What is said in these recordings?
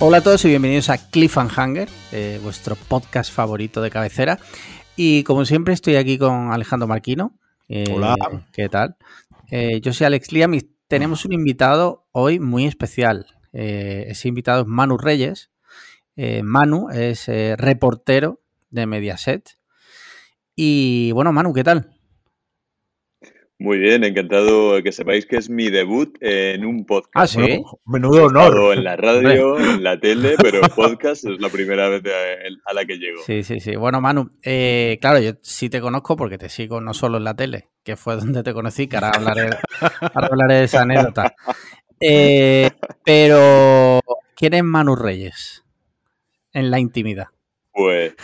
Hola a todos y bienvenidos a Cliffhanger, eh, vuestro podcast favorito de cabecera. Y como siempre estoy aquí con Alejandro Marquino. Eh, Hola. ¿Qué tal? Eh, yo soy Alex Liam y tenemos un invitado hoy muy especial. Eh, ese invitado es Manu Reyes. Manu es reportero de Mediaset. Y bueno, Manu, ¿qué tal? Muy bien, encantado que sepáis que es mi debut en un podcast. Ah, sí. Bueno, menudo honor. en la radio, en la tele, pero podcast es la primera vez a la que llego. Sí, sí, sí. Bueno, Manu, eh, claro, yo sí te conozco porque te sigo no solo en la tele, que fue donde te conocí, que ahora hablaré, ahora hablaré de esa anécdota. Eh, pero, ¿quién es Manu Reyes? En la intimidad. Pues,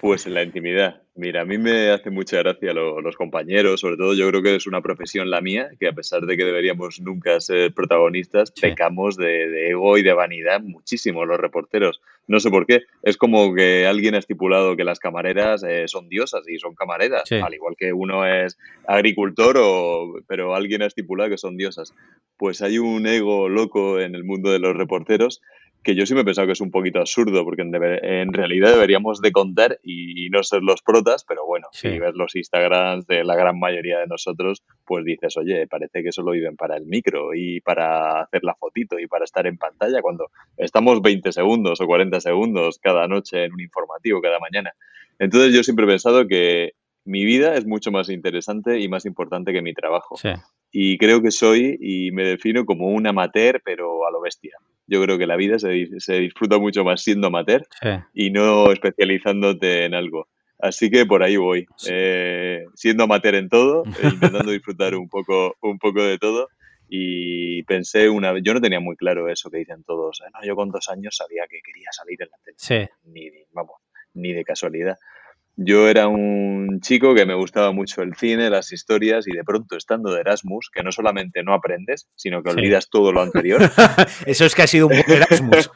pues en la intimidad. Mira, a mí me hace mucha gracia lo- los compañeros, sobre todo yo creo que es una profesión la mía, que a pesar de que deberíamos nunca ser protagonistas, Sí. pecamos de, de ego y de vanidad muchísimo los reporteros. No sé por qué. Es como que alguien ha estipulado que las camareras eh, son diosas y son camareras, Sí. al igual que uno es agricultor, o, pero alguien ha estipulado que son diosas. Pues hay un ego loco en el mundo de los reporteros que yo sí me he pensado que es un poquito absurdo, porque en, debe- en realidad deberíamos de contar y, y no ser los protas, pero bueno, Sí. si ves los Instagrams de la gran mayoría de nosotros, pues dices, oye, parece que solo viven para el micro y para hacer la fotito y para estar en pantalla cuando estamos 20 segundos o 40 segundos cada noche en un informativo, cada mañana. Entonces yo siempre he pensado que mi vida es mucho más interesante y más importante que mi trabajo Sí. y creo que soy y me defino como un amateur, pero a lo bestia. Yo creo que la vida se, dis- se disfruta mucho más siendo amateur sí. y no especializándote en algo. Así que por ahí voy, Sí. eh, siendo amateur en todo, e intentando disfrutar un poco, un poco de todo. Y pensé una vez, yo no tenía muy claro eso que dicen todos. "Ah, no, yo con dos años sabía que quería salir en la tele ni- vamos, ni de casualidad. Yo era un chico que me gustaba mucho el cine, las historias y de pronto estando de Erasmus, que no solamente no aprendes, sino que Sí. olvidas todo lo anterior. Eso es que ha sido un buen Erasmus.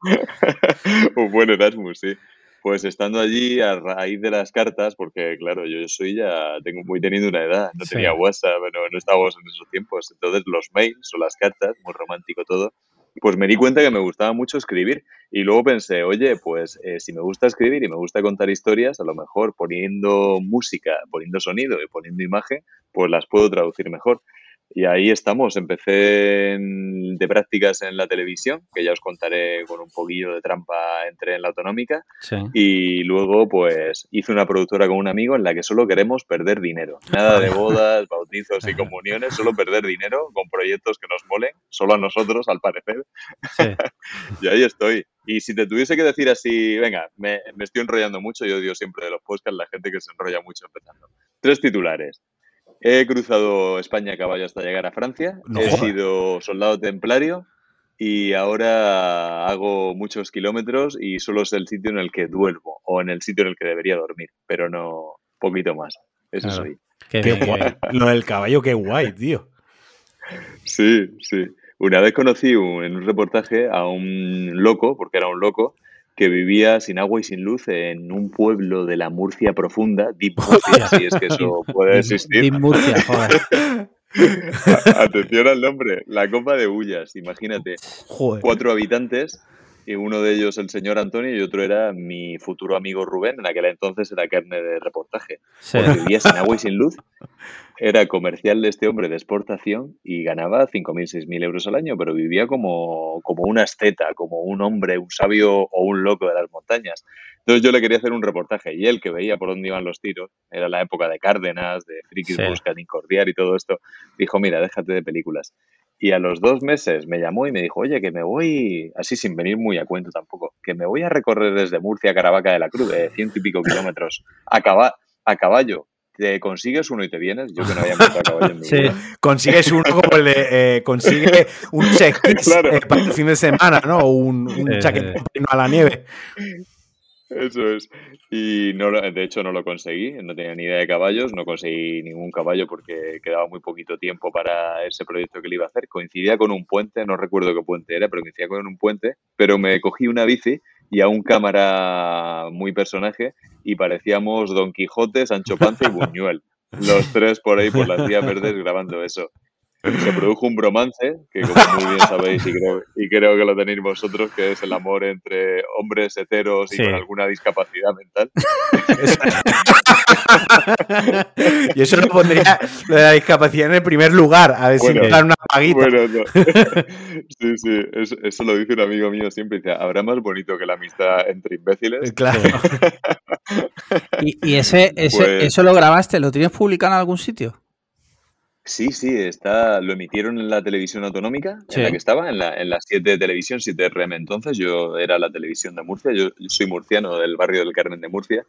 un buen Erasmus, sí. Pues estando allí a raíz de las cartas, porque claro, yo soy ya, tengo muy teniendo una edad, no Sí. tenía WhatsApp, no, no estábamos en esos tiempos, entonces los mails o las cartas, muy romántico todo, pues me di cuenta que me gustaba mucho escribir y luego pensé, oye, pues eh, si me gusta escribir y me gusta contar historias, a lo mejor poniendo música, poniendo sonido y poniendo imagen, pues las puedo traducir mejor. Y ahí estamos. Empecé en- de prácticas en la televisión, que ya os contaré con un poquillo de trampa, entré en la autonómica. Sí. Y luego, pues, hice una productora con un amigo en la que solo queremos perder dinero. Nada de bodas, bautizos y comuniones, solo perder dinero con proyectos que nos molen, solo a nosotros, al parecer. Sí. Y ahí estoy. Y si te tuviese que decir así, venga, me, me estoy enrollando mucho, yo odio siempre de los podcasts la gente que se enrolla mucho empezando. Tres titulares. He cruzado España a caballo hasta llegar a Francia. No he sido soldado templario y ahora hago muchos kilómetros y solo es el sitio en el que duermo o en el sitio en el que debería dormir, pero no poquito más. Eso Claro. soy. Qué guay. Lo del caballo, qué guay, tío. Sí, sí. Una vez conocí un- en un reportaje a un loco, porque era un loco, que vivía sin agua y sin luz en un pueblo de la Murcia profunda, Deep Murcia, si es que eso puede existir. Deep Murcia, joder. Atención al nombre, la Copa de Ullas, imagínate. Joder. Cuatro habitantes, y uno de ellos el señor Antonio y otro era mi futuro amigo Rubén, en aquel entonces era carne de reportaje. Sí. Porque vivía sin agua y sin luz. Era comercial de este hombre de exportación y ganaba 5.000, 6.000 euros al año, pero vivía como, como un asceta, como un hombre, un sabio o un loco de las montañas. Entonces yo le quería hacer un reportaje y él, que veía por dónde iban los tiros, era la época de Cárdenas, de Frikis Sí. Buscan Incordiar y todo esto, dijo, mira, déjate de películas. Y a los dos meses me llamó y me dijo, oye, que me voy, así sin venir muy a cuento tampoco, que me voy a recorrer desde Murcia a Caravaca de la Cruz, de ciento y pico kilómetros, a, caba- a caballo. ¿Te consigues uno y te vienes? Yo que no había montado a caballo en mi Sí. vida. Consigues uno como el de. eh, consigue un check Claro. para el fin de semana, ¿no? O un, un Eh, chaquetón a la nieve. Eso es. Y no, de hecho no lo conseguí, no tenía ni idea de caballos, no conseguí ningún caballo porque quedaba muy poquito tiempo para ese proyecto que le iba a hacer. Coincidía con un puente, no recuerdo qué puente era, pero coincidía con un puente, pero me cogí una bici y a un cámara muy personaje y parecíamos Don Quijote, Sancho Panza y Buñuel. Los tres por ahí por las vías verdes grabando eso. Se produjo un bromance, que como muy bien sabéis y creo, y creo que lo tenéis vosotros, que es el amor entre hombres heteros y Sí. con alguna discapacidad mental. y eso lo pondría lo de la discapacidad en el primer lugar, a ver si Bueno, me dan una paguita. Bueno, no. sí, sí, eso, eso lo dice un amigo mío siempre. Dice, habrá más bonito que la amistad entre imbéciles. Claro. ¿Y, y ese, ese, Pues- eso lo grabaste? ¿Lo tienes publicado en algún sitio? Sí, sí, está, lo emitieron en la televisión autonómica, Sí. en la que estaba, en la, en la 7 de televisión, 7RM entonces, yo era la televisión de Murcia, yo, yo soy murciano del barrio del Carmen de Murcia,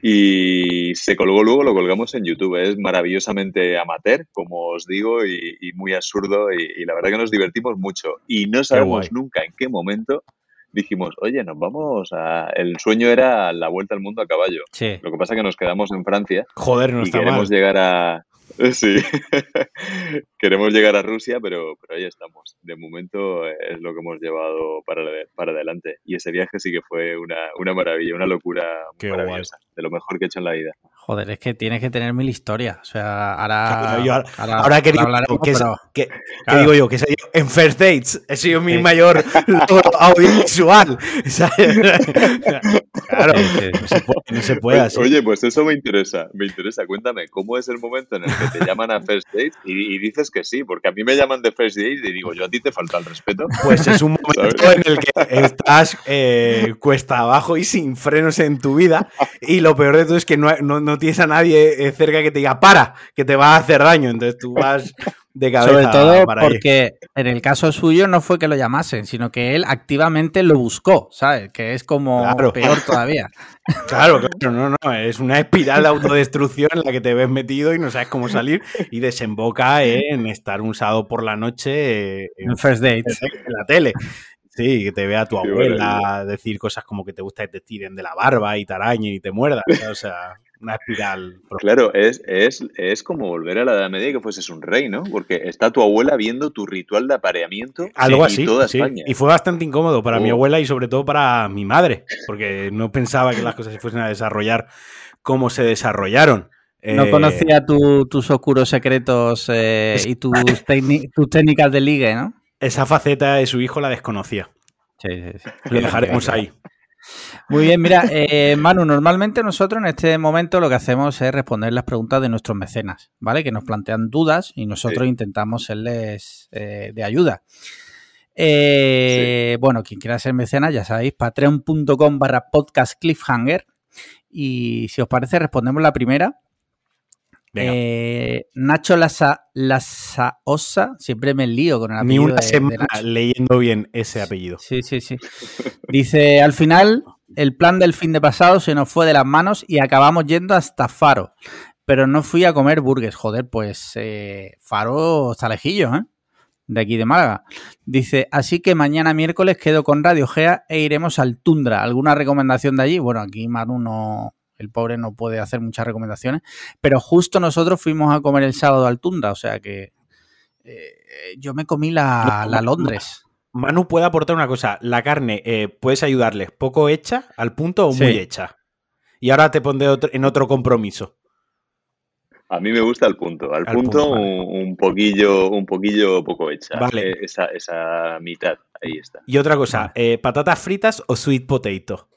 y se colgó luego, lo colgamos en YouTube, es maravillosamente amateur, como os digo, y, y muy absurdo, y, y la verdad que nos divertimos mucho, y no sabemos nunca en qué momento dijimos, oye, nos vamos a... El sueño era la vuelta al mundo a caballo, Sí. lo que pasa que nos quedamos en Francia, Joder, no y está mal. queremos llegar a sí. Queremos llegar a Rusia pero pero ahí estamos. De momento eh, es lo que hemos llevado para, para adelante. Y ese viaje sí que fue una, una maravilla una locura guay. maravillosa. De lo mejor que he hecho en la vida Joder, es que tienes que tener mil historias. O sea, ahora. Claro, yo ahora- ahora, Ahora que digo, hablaremos, que, pero- que- que Claro. digo yo, que he yo en First Dates he sido mi Sí. mayor logro audiovisual. ¿sabes? claro, que no se puede, no se puede Oye, así. oye, pues eso me interesa me interesa cuéntame cómo es el momento en el que te llaman a First Date y, y dices que sí porque a mí me llaman de First Date y digo yo a ti te falta el respeto Pues es un momento ¿Sabes? en el que estás eh, cuesta abajo y sin frenos en tu vida. Y lo peor de todo es que no, no- no tienes a nadie eh, cerca que te diga, para, que te va a hacer daño. Entonces tú vas de cabeza. Sobre todo para ahí. porque en el caso suyo no fue que lo llamasen, sino que él activamente lo buscó, ¿sabes? Que es como Claro. peor todavía. Claro, claro, no, no. Es una espiral de autodestrucción en la que te ves metido y no sabes cómo salir. Y desemboca en estar un sábado por la noche eh, en En First Date. en la tele. Sí, que te vea tu abuela decir cosas como que te gusta que te tiren de la barba y te arañen y te muerdan. O sea, una espiral. Claro, es, es, es como volver a la Edad Media y que fueses un rey, ¿no? Porque está tu abuela viendo tu ritual de apareamiento Algo y así. toda sí. España. Y fue bastante incómodo para mi Oh. abuela y sobre todo para mi madre, porque no pensaba que las cosas se fuesen a desarrollar como se desarrollaron. No Eh, conocía tu- tus oscuros secretos eh, y tus, tus técnicas de ligue, ¿no? Esa faceta de su hijo la desconocía. Sí, sí, sí. Lo dejaremos ahí. Muy bien, mira, eh, Manu, normalmente nosotros en este momento lo que hacemos es responder las preguntas de nuestros mecenas, ¿vale? Que nos plantean dudas y nosotros Sí. intentamos serles eh, de ayuda. Eh, Bueno, quien quiera ser mecenas, ya sabéis, patreon.com barra podcast cliffhanger. Y si os parece, respondemos la primera. Eh, Nacho Lasa, Lasaosa, siempre me lío con el Ni apellido una de- de semana leyendo bien ese apellido. Sí, sí, sí. Dice, al final, el plan del fin de pasado se nos fue de las manos y acabamos yendo hasta Faro. Pero no fui a comer burgers. Joder, pues eh, Faro está lejillo, ¿eh? De aquí de Málaga. Dice, así que mañana miércoles quedo con Radio Gea e iremos al Tundra. ¿Alguna recomendación de allí? Bueno, aquí Manu no, el pobre no puede hacer muchas recomendaciones, pero justo nosotros fuimos a comer el sábado al Tundra, o sea que eh, yo me comí la, No, la Londres. Manu puede aportar una cosa. La carne, eh, puedes ayudarles poco hecha, al punto o muy hecha. Y ahora te pondré otro- en otro compromiso. A mí me gusta el punto. Al, Al punto, punto, vale. un, un poquillo, un poquillo poco hecha. Vale. Eh, esa, esa mitad, ahí está. Y otra cosa, eh, ¿patatas fritas o sweet potato?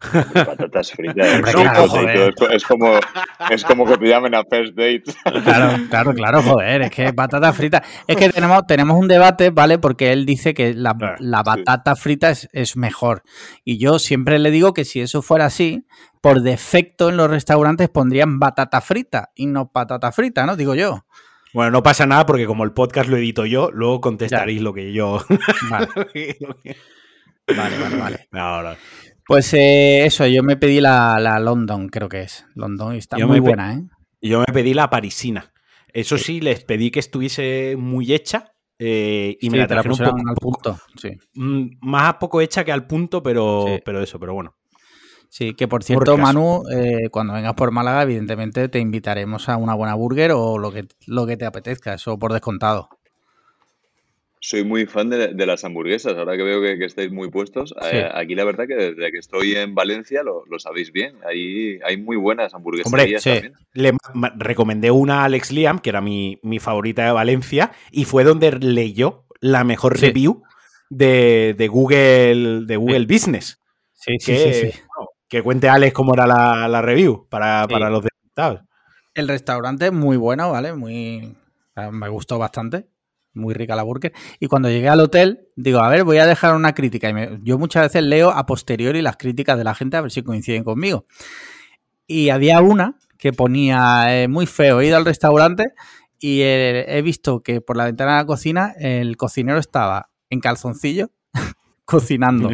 Patatas fritas. Joder. es, es como, es como que te llamen a first date. Claro, claro, claro, joder, es que batata frita. Es que tenemos, tenemos un debate, ¿vale? Porque él dice que la, Claro, la sí. batata frita es, es mejor. Y yo siempre le digo que si eso fuera así, por defecto en los restaurantes pondrían batata frita y no patata frita, ¿no? Digo yo. Bueno, no pasa nada porque como el podcast lo edito yo, luego contestaréis lo que yo... Vale, vale, vale. vale. No, no. Pues eh, eso, yo me pedí la, la London, creo que es. London está Yo muy buena, ¿eh? Yo me pedí la parisina. Eso sí, les pedí que estuviese muy hecha eh, y me la te la trajeron un poco, al punto. Sí. mm, más poco hecha que al punto, pero, Sí. pero eso, pero bueno. Sí, que por cierto, caso. Manu, eh, cuando vengas por Málaga, evidentemente te invitaremos a una buena burger o lo que, lo que te apetezca, eso por descontado. Soy muy fan de, de las hamburguesas. Ahora que veo que, que estáis muy puestos, Sí. eh, aquí la verdad que desde que estoy en Valencia lo, lo sabéis bien. Ahí hay muy buenas Hombre, hamburgueserías sí. también. Le recomendé una a Alex Liam, que era mi, mi favorita de Valencia, y fue donde leyó la mejor Sí. review de, de Google, de Google Business. Sí, sí, que, sí, sí. bueno, que cuente Alex cómo era la, la review para, Sí. para los desconectados. El restaurante es muy bueno, ¿vale? Muy. Me gustó bastante. Muy rica la burger. Y cuando llegué al hotel, digo, a ver, voy a dejar una crítica. Y me- yo muchas veces leo a posteriori las críticas de la gente a ver si coinciden conmigo. Y había una que ponía eh, muy feo, he ido al restaurante y eh, he visto que por la ventana de la cocina el cocinero estaba en calzoncillo cocinando.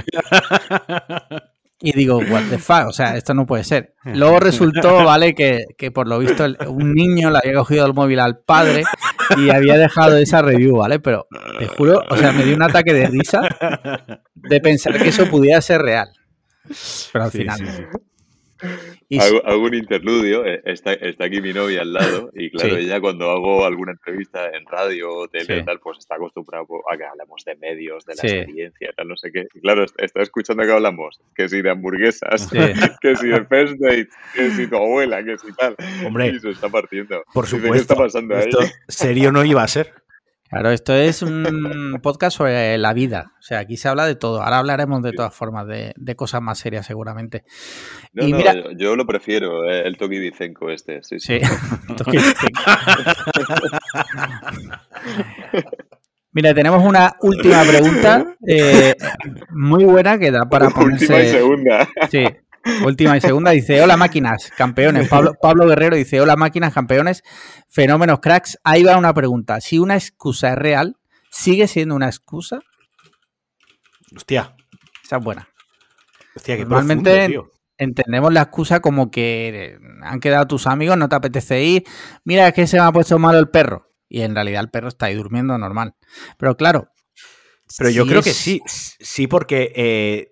Y digo, what the fuck, o sea, esto no puede ser. Luego resultó, ¿vale? Que, que por lo visto un niño le había cogido el móvil al padre y había dejado esa review, ¿vale? Pero te juro, o sea, me dio un ataque de risa de pensar que eso pudiera ser real. Pero al Sí, final. sí. Y Hago, hago un interludio, eh, está, está aquí mi novia al lado y claro, Sí. ella cuando hago alguna entrevista en radio o tele Sí. tal, pues está acostumbrada a que hablamos de medios, de la Sí. experiencia, tal, no sé qué. Y claro, est- está escuchando que hablamos, que si de hamburguesas, que si de first date, que si tu abuela, que si tal. Hombre, y se está partiendo. Por supuesto. ¿Qué está pasando ahí? Esto serio no iba a ser. Claro, esto es un podcast sobre la vida. O sea, aquí se habla de todo. Ahora hablaremos de todas formas de, de cosas más serias, seguramente. No, y no, mira- yo, yo lo prefiero, eh, el Toki Vicenco este, sí, sí. Sí. Mira, tenemos una última pregunta eh, muy buena que da para Última y ponerse. segunda. Sí, última y segunda. Dice: Hola máquinas, campeones. Pablo, Pablo Guerrero dice: Hola máquinas, campeones, fenómenos, cracks. Ahí va una pregunta. Si una excusa es real, ¿sigue siendo una excusa? Hostia, Esa es buena. hostia, qué Normalmente- profundo, tío. Entendemos la excusa como que han quedado tus amigos, no te apetece ir. Mira, es que se me ha puesto malo el perro. Y en realidad el perro está ahí durmiendo normal. Pero claro. Pero yo creo que sí, sí, porque eh,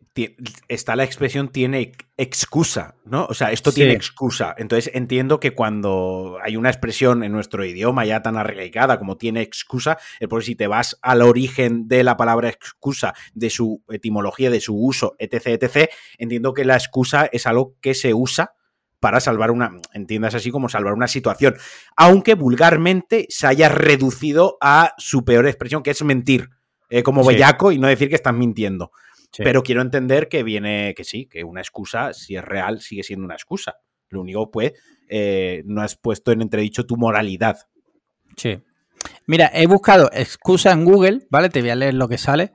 está la expresión tiene excusa, ¿no? O sea, esto Sí. tiene excusa. Entonces entiendo que cuando hay una expresión en nuestro idioma ya tan arraigada como tiene excusa, es porque si te vas al origen de la palabra excusa, de su etimología, de su uso, etc., etc., entiendo que la excusa es algo que se usa para salvar una, entiendas así como salvar una situación, aunque vulgarmente se haya reducido a su peor expresión, que es mentir eh, como Sí. bellaco y no decir que estás mintiendo. Sí. Pero quiero entender que viene, que sí, que una excusa, si es real, sigue siendo una excusa. Lo único, pues, eh, no has puesto en entredicho tu moralidad. Sí. Mira, he buscado excusa en Google, ¿vale? Te voy a leer lo que sale.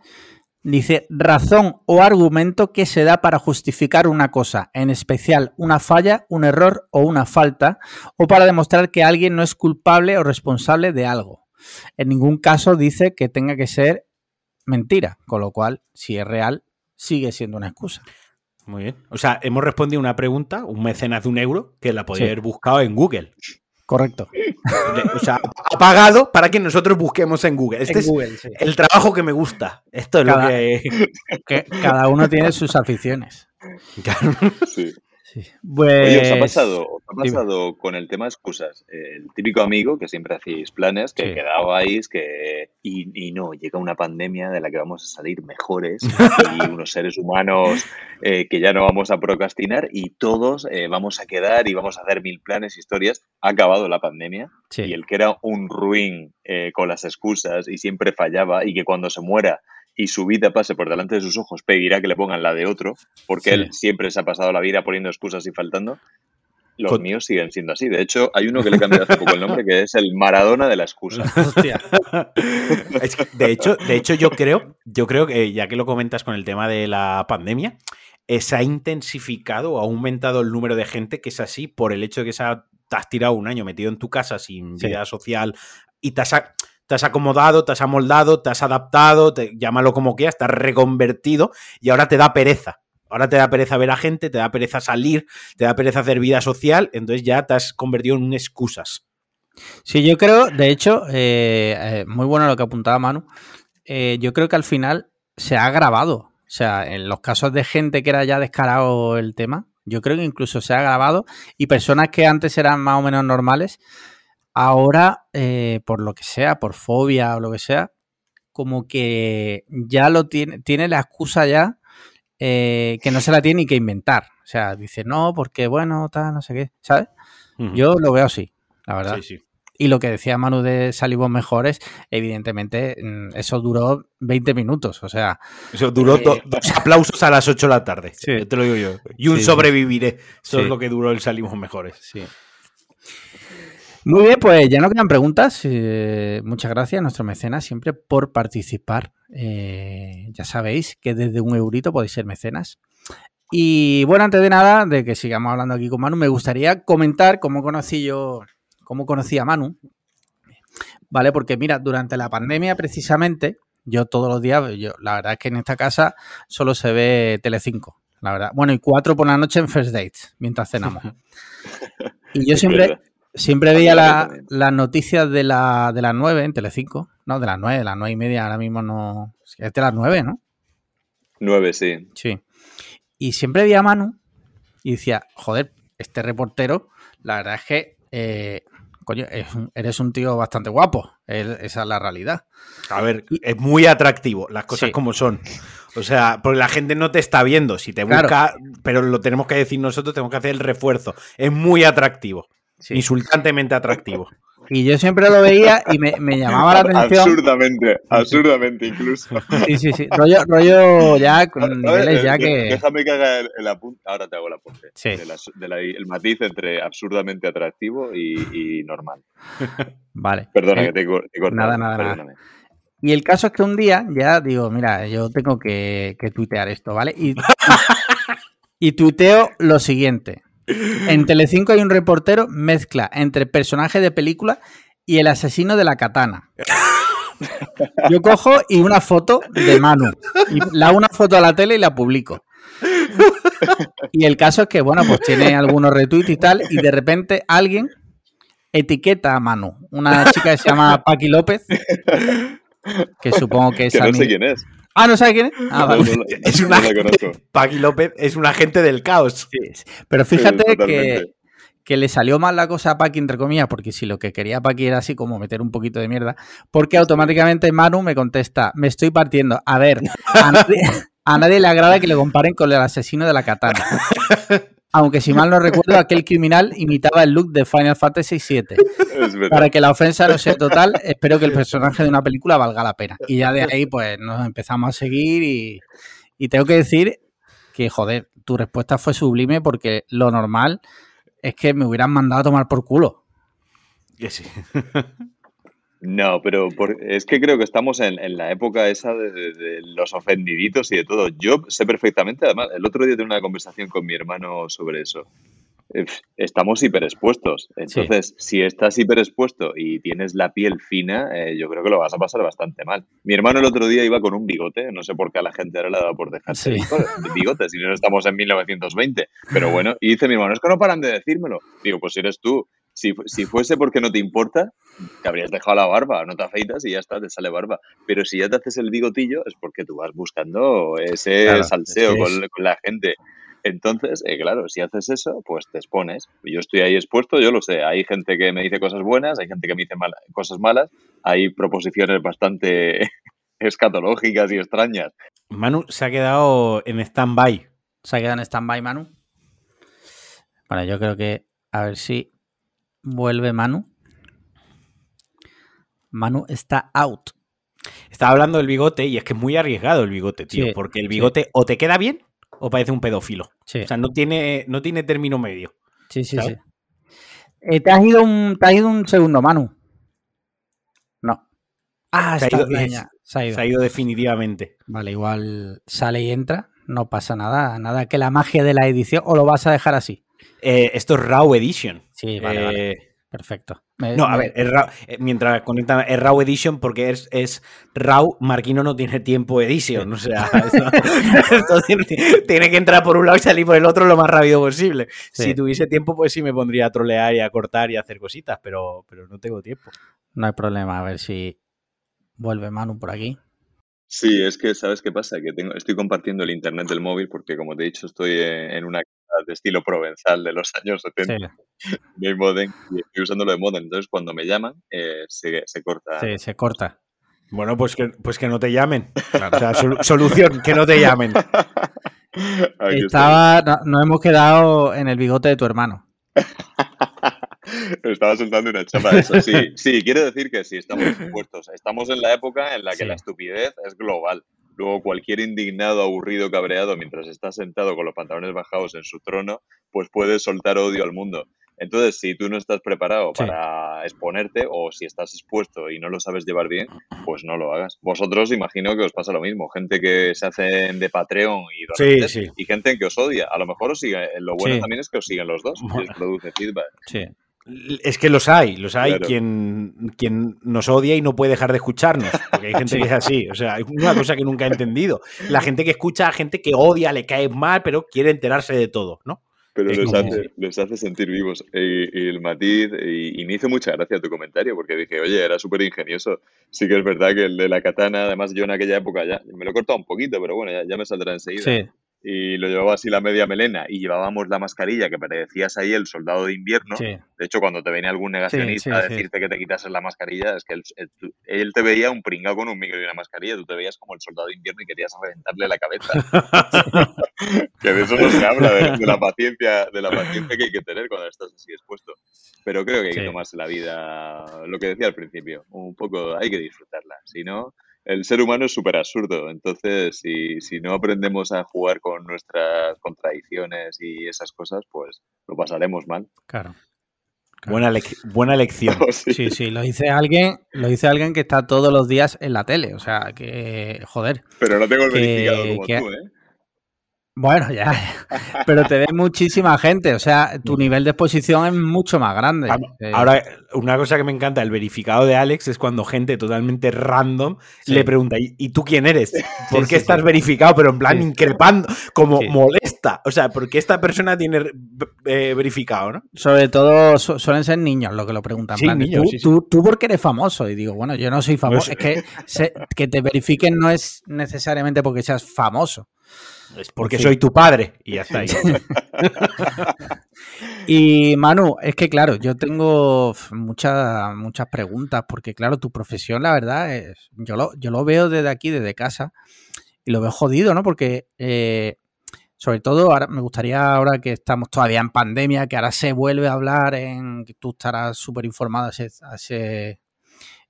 Dice, razón o argumento que se da para justificar una cosa, en especial una falla, un error o una falta, o para demostrar que alguien no es culpable o responsable de algo. En ningún caso dice que tenga que ser mentira, con lo cual, si es real, sigue siendo una excusa. Muy bien. O sea, hemos respondido una pregunta, un mecenas de un euro, que la podía Sí. haber buscado en Google. Correcto. O sea, ha pagado para que nosotros busquemos en Google. Este En es Google, sí. el trabajo que me gusta. Esto es Cada- lo que. Que cada uno tiene sus aficiones. Claro. Sí. Sí. Pues, Oye, ¿os ha pasado, os ha pasado con el tema excusas? El típico amigo que siempre hacéis planes, que Sí. quedabais, que y, y no, llega una pandemia de la que vamos a salir mejores y unos seres humanos eh, que ya no vamos a procrastinar y todos eh, vamos a quedar y vamos a hacer mil planes, historias. Ha acabado la pandemia Sí. y el que era un ruin eh, con las excusas y siempre fallaba y que cuando se muera y su vida pase por delante de sus ojos, pedirá que le pongan la de otro, porque Sí. él siempre se ha pasado la vida poniendo excusas y faltando. Los Con- míos siguen siendo así. De hecho, hay uno que le he cambiado hace poco el nombre, que es el Maradona de la excusa. Hostia. De hecho, de hecho, yo creo, yo creo que ya que lo comentas con el tema de la pandemia, eh, se ha intensificado o ha aumentado el número de gente que es así por el hecho de que se ha- te has tirado un año metido en tu casa sin Sí. vida social y te has, te has acomodado, te has amoldado, te has adaptado, te, llámalo como quieras, te has reconvertido y ahora te da pereza. Ahora te da pereza ver a gente, te da pereza salir, te da pereza hacer vida social, entonces ya te has convertido en excusas. Sí, yo creo, de hecho, eh, eh, muy bueno lo que apuntaba Manu. eh, yo creo que al final se ha agravado. O sea, en los casos de gente que era ya descarado el tema, yo creo que incluso se ha agravado y personas que antes eran más o menos normales, ahora, eh, por lo que sea, por fobia o lo que sea, como que ya lo tiene, tiene la excusa ya eh, que no se la tiene ni que inventar. O sea, dice, no, porque bueno, tal, no sé qué, ¿sabes? Yo lo veo así, la verdad. Sí, sí. Y lo que decía Manu de Salimos Mejores, evidentemente, mm, eso duró 20 minutos. O sea. Eso duró eh, do- dos aplausos a las 8 de la tarde. Sí. Yo te lo digo yo. Y un sobreviviré. Eso es lo que duró el Salimos Mejores. Sí. Muy bien, pues ya no quedan preguntas. Eh, muchas gracias a nuestro mecenas siempre por participar. Eh, ya sabéis que desde un eurito podéis ser mecenas. Y bueno, antes de nada, de que sigamos hablando aquí con Manu, me gustaría comentar cómo conocí yo, cómo conocí a Manu. Vale, porque mira, durante la pandemia precisamente, yo todos los días, yo, la verdad es que en esta casa solo se ve Telecinco, la verdad. Bueno, y cuatro por la noche en First Dates, mientras cenamos. Y yo siempre. Siempre veía También, la- las noticias de, la, de las 9 en Telecinco. No, de las 9, de las 9 y media, ahora mismo no. Es de las 9, ¿no? Nueve, sí. Sí. Y siempre veía a Manu y decía, joder, este reportero, la verdad es que, eh, coño, eres un tío bastante guapo. Es- esa es la realidad. A ver, es muy atractivo, las cosas Sí. como son. O sea, porque la gente no te está viendo. Si te Claro. busca, pero lo tenemos que decir nosotros, tenemos que hacer el refuerzo. Es muy atractivo. Sí. Insultantemente atractivo. Y yo siempre lo veía y me, me llamaba la atención. Absurdamente, absurdamente incluso. Sí, sí, sí. Rollo, rollo ya con niveles ya eh, que. Déjame que haga el, el apunte. Ahora te hago el apunte. Sí. De la- de la- el matiz entre absurdamente atractivo y, y normal. Vte Perdona que te, te cortado. Nada, nada, nada. Y el caso es que un día ya digo, mira, yo tengo que, que tuitear esto, ¿vale? Y, y, y tuiteo lo siguiente. En Telecinco hay un reportero mezcla entre personaje de película y el asesino de la katana. Yo cojo y una foto de Manu. Y la hago una foto a la tele y la publico. Y el caso es que, bueno, pues tiene algunos retweets y tal, y de repente alguien etiqueta a Manu. Una chica que se llama Paqui López, que supongo que es Que no sé quién es. Ah, ¿no sabe quién es? Ah, vale. no Es no una la conozco. Paqui López es un agente del caos. Pero fíjate Sí, que, que le salió mal la cosa a Paqui, entre comillas, porque si lo que quería Paqui era así como meter un poquito de mierda, porque automáticamente Manu me contesta, me estoy partiendo. A ver, a nadie, a nadie le agrada que le comparen con el asesino de la katana. Aunque si mal no recuerdo, aquel criminal imitaba el look de Final Fantasy VII. Para que la ofensa no sea total, espero que el personaje de una película valga la pena. Y ya de ahí, pues nos empezamos a seguir y, y tengo que decir que, joder, tu respuesta fue sublime porque lo normal es que me hubieran mandado a tomar por culo. Que sí. No, pero por- es que creo que estamos en, en la época esa de, de- de los ofendiditos y de todo. Yo sé perfectamente, además, el otro día tuve una conversación con mi hermano sobre eso. Eh, Estamos hiperexpuestos. Entonces, si estás hiperexpuesto y tienes la piel fina, eh, yo creo que lo vas a pasar bastante mal. Mi hermano el otro día iba con un bigote, no sé por qué a la gente ahora le ha dado por dejarse Sí. bigote, si no estamos en 1920. Pero bueno, y dice mi hermano, es que no paran de decírmelo. Digo, pues eres tú. Si, fu- si fuese porque no te importa, te habrías dejado la barba, no te afeitas y ya está, te sale barba. Pero si ya te haces el bigotillo es porque tú vas buscando ese Claro, salseo es que con, con la gente. Entonces, eh, claro, si haces eso, pues te expones. Yo estoy ahí expuesto, yo lo sé. Hay gente que me dice cosas buenas, hay gente que me dice cosas malas, hay proposiciones bastante escatológicas y extrañas. Manu se ha quedado en stand-by. Se ha quedado en stand-by Manu. Bueno, yo creo que a ver si vuelve Manu. Manu está out. Estaba hablando del bigote y es que es muy arriesgado el bigote, tío. Sí, porque el sí. bigote o te queda bien o parece un pedófilo. Sí, O sea, no tiene, no tiene término medio. sí, sí. ¿sabes? sí. Eh, ¿te, has ido un, te has ido un segundo, Manu? No. Ah, Se ha está ido- bien, es- ya, se ha ido. Se ha ido definitivamente. Vale, igual sale y entra. No pasa nada. Nada que la magia de la edición. ¿O lo vas a dejar así? Eh, esto es Raw Edition. Sí, vale, vale. Eh, Perfecto. Me- No, a me- ver, es Raw- eh, mientras conectan, es Raw Edition porque es, es Raw, Marquino no tiene tiempo Edition. O sea, esto- esto tiene, tiene que entrar por un lado y salir por el otro lo más rápido posible. Sí. Si tuviese tiempo, pues sí me pondría a trolear y a cortar y a hacer cositas, pero, pero no tengo tiempo. No hay problema. A ver si vuelve Manu por aquí. Sí, es que, ¿sabes qué pasa? Que tengo, estoy compartiendo el internet del móvil porque, como te he dicho, estoy en una de estilo provenzal de los años 70 Sí, de modem y estoy usándolo de modem. Entonces, cuando me llaman, eh, se, se corta. sí, se corta. Bueno, pues que, pues que no te llamen. O sea, solución, que no te llamen. Estaba, no, nos hemos quedado en el bigote de tu hermano. Estaba soltando una chapa eso. Sí, sí, quiero decir que sí, estamos expuestos. Estamos en la época en la que la estupidez es global. Luego cualquier indignado, aburrido, cabreado, mientras está sentado con los pantalones bajados en su trono, pues puede soltar odio al mundo. Entonces, si tú no estás preparado para exponerte o si estás expuesto y no lo sabes llevar bien, pues no lo hagas. Vosotros imagino que os pasa lo mismo. Gente que se hacen de Patreon y, y gente que os odia. A lo mejor os sigue. Lo bueno también es que os siguen los dos y os produce feedback. Sí. Es que los hay, los hay quien, quien nos odia y no puede dejar de escucharnos. Porque hay gente que es así. O sea, es una cosa que nunca he entendido. La gente que escucha a gente que odia, le cae mal, pero quiere enterarse de todo, ¿no? Pero les hace, les hace, sentir vivos. Y, el matiz, y, me hizo mucha gracia tu comentario, porque dije, oye, era súper ingenioso. Sí que es verdad que el de la katana, además yo en aquella época ya, me lo he cortado un poquito, pero bueno, ya, ya me saldrá enseguida. Sí y lo llevaba así la media melena y llevábamos la mascarilla que parecías ahí el soldado de invierno. De hecho, cuando te venía algún negacionista a decirte que te quitases la mascarilla, es que él, te veía un pringao con un micro y una mascarilla, tú te veías como el soldado de invierno y querías reventarle la cabeza. que de eso no se habla, de, la paciencia, de la paciencia que hay que tener cuando estás así expuesto. Pero creo que hay que tomarse la vida, lo que decía al principio, un poco, hay que disfrutarla. Si no, el ser humano es súper absurdo. Entonces, si, si, no aprendemos a jugar con nuestras contradicciones y esas cosas, pues lo pasaremos mal. Claro. Buena, buena lección. Oh, sí. sí, lo dice alguien, lo dice alguien que está todos los días en la tele. O sea, que, joder. Pero no tengo el verificado como tú, ¿eh? Bueno, ya, pero te ve muchísima gente, o sea, tu nivel de exposición es mucho más grande. Eh, ahora, una cosa que me encanta, el verificado de Alex es cuando gente totalmente random le pregunta, ¿y tú quién eres? ¿Por qué estás verificado? Pero en plan increpando, como molesta. O sea, ¿por qué esta persona tiene eh, verificado, no? Sobre todo suelen ser niños los que lo preguntan. ¿tú, ¿tú, por qué eres famoso? Y digo, bueno, yo no soy famoso. Pues es que que te verifiquen no es necesariamente porque seas famoso. Es porque soy tu padre y ya está ahí. y Manu, es que claro, yo tengo muchas, muchas preguntas, porque claro, tu profesión, la verdad, es, yo, lo, yo lo veo desde aquí, desde casa, y lo veo jodido, ¿no? Porque eh, sobre todo ahora me gustaría ahora que estamos todavía en pandemia, que ahora se vuelve a hablar en que tú estarás súper informado a ese,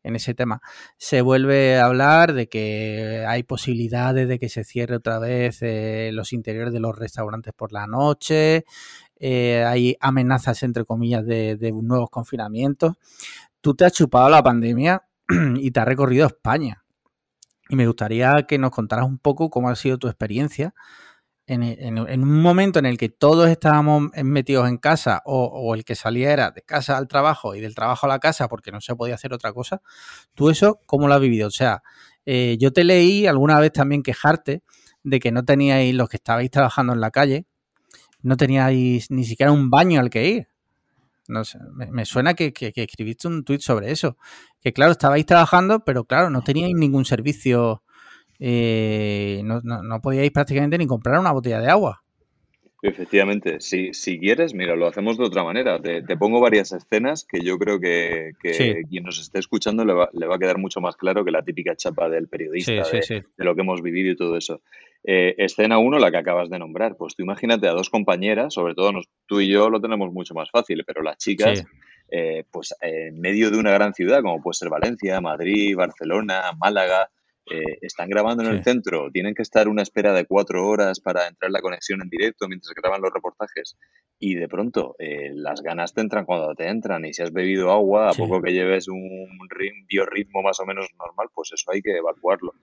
en ese tema. Se vuelve a hablar de que hay posibilidades de que se cierre otra vez eh, los interiores de los restaurantes por la noche, eh, hay amenazas, entre comillas, de, nuevos confinamientos. Tú te has chupado la pandemia y te has recorrido España. Y me gustaría que nos contaras un poco cómo ha sido tu experiencia en, un momento en el que todos estábamos metidos en casa o, el que salía era de casa al trabajo y del trabajo a la casa porque no se podía hacer otra cosa, ¿tú eso cómo lo has vivido? O sea, eh, yo te leí alguna vez también quejarte de que no teníais, los que estabais trabajando en la calle, no teníais ni siquiera un baño al que ir. No sé, me, suena que, que, escribiste un tuit sobre eso. Que claro, estabais trabajando, pero claro, no teníais ningún servicio eh, no, no, podíais prácticamente ni comprar una botella de agua. Efectivamente, si, si quieres, mira, lo hacemos de otra manera. Te, pongo varias escenas que yo creo que, quien nos esté escuchando le va, le va, a quedar mucho más claro que la típica chapa del periodista, de, lo que hemos vivido y todo eso. Eh, escena 1, la que acabas de nombrar. Pues tú imagínate a dos compañeras, sobre todo tú y yo lo tenemos mucho más fácil, pero las chicas, eh, pues en medio de una gran ciudad, como puede ser Valencia, Madrid, Barcelona, Málaga, eh, están grabando en el centro, tienen que estar una espera de cuatro horas para entrar la conexión en directo mientras graban los reportajes y de pronto eh, las ganas te entran cuando te entran y si has bebido agua, a poco que lleves un biorritmo más o menos normal, pues eso hay que evacuarlo.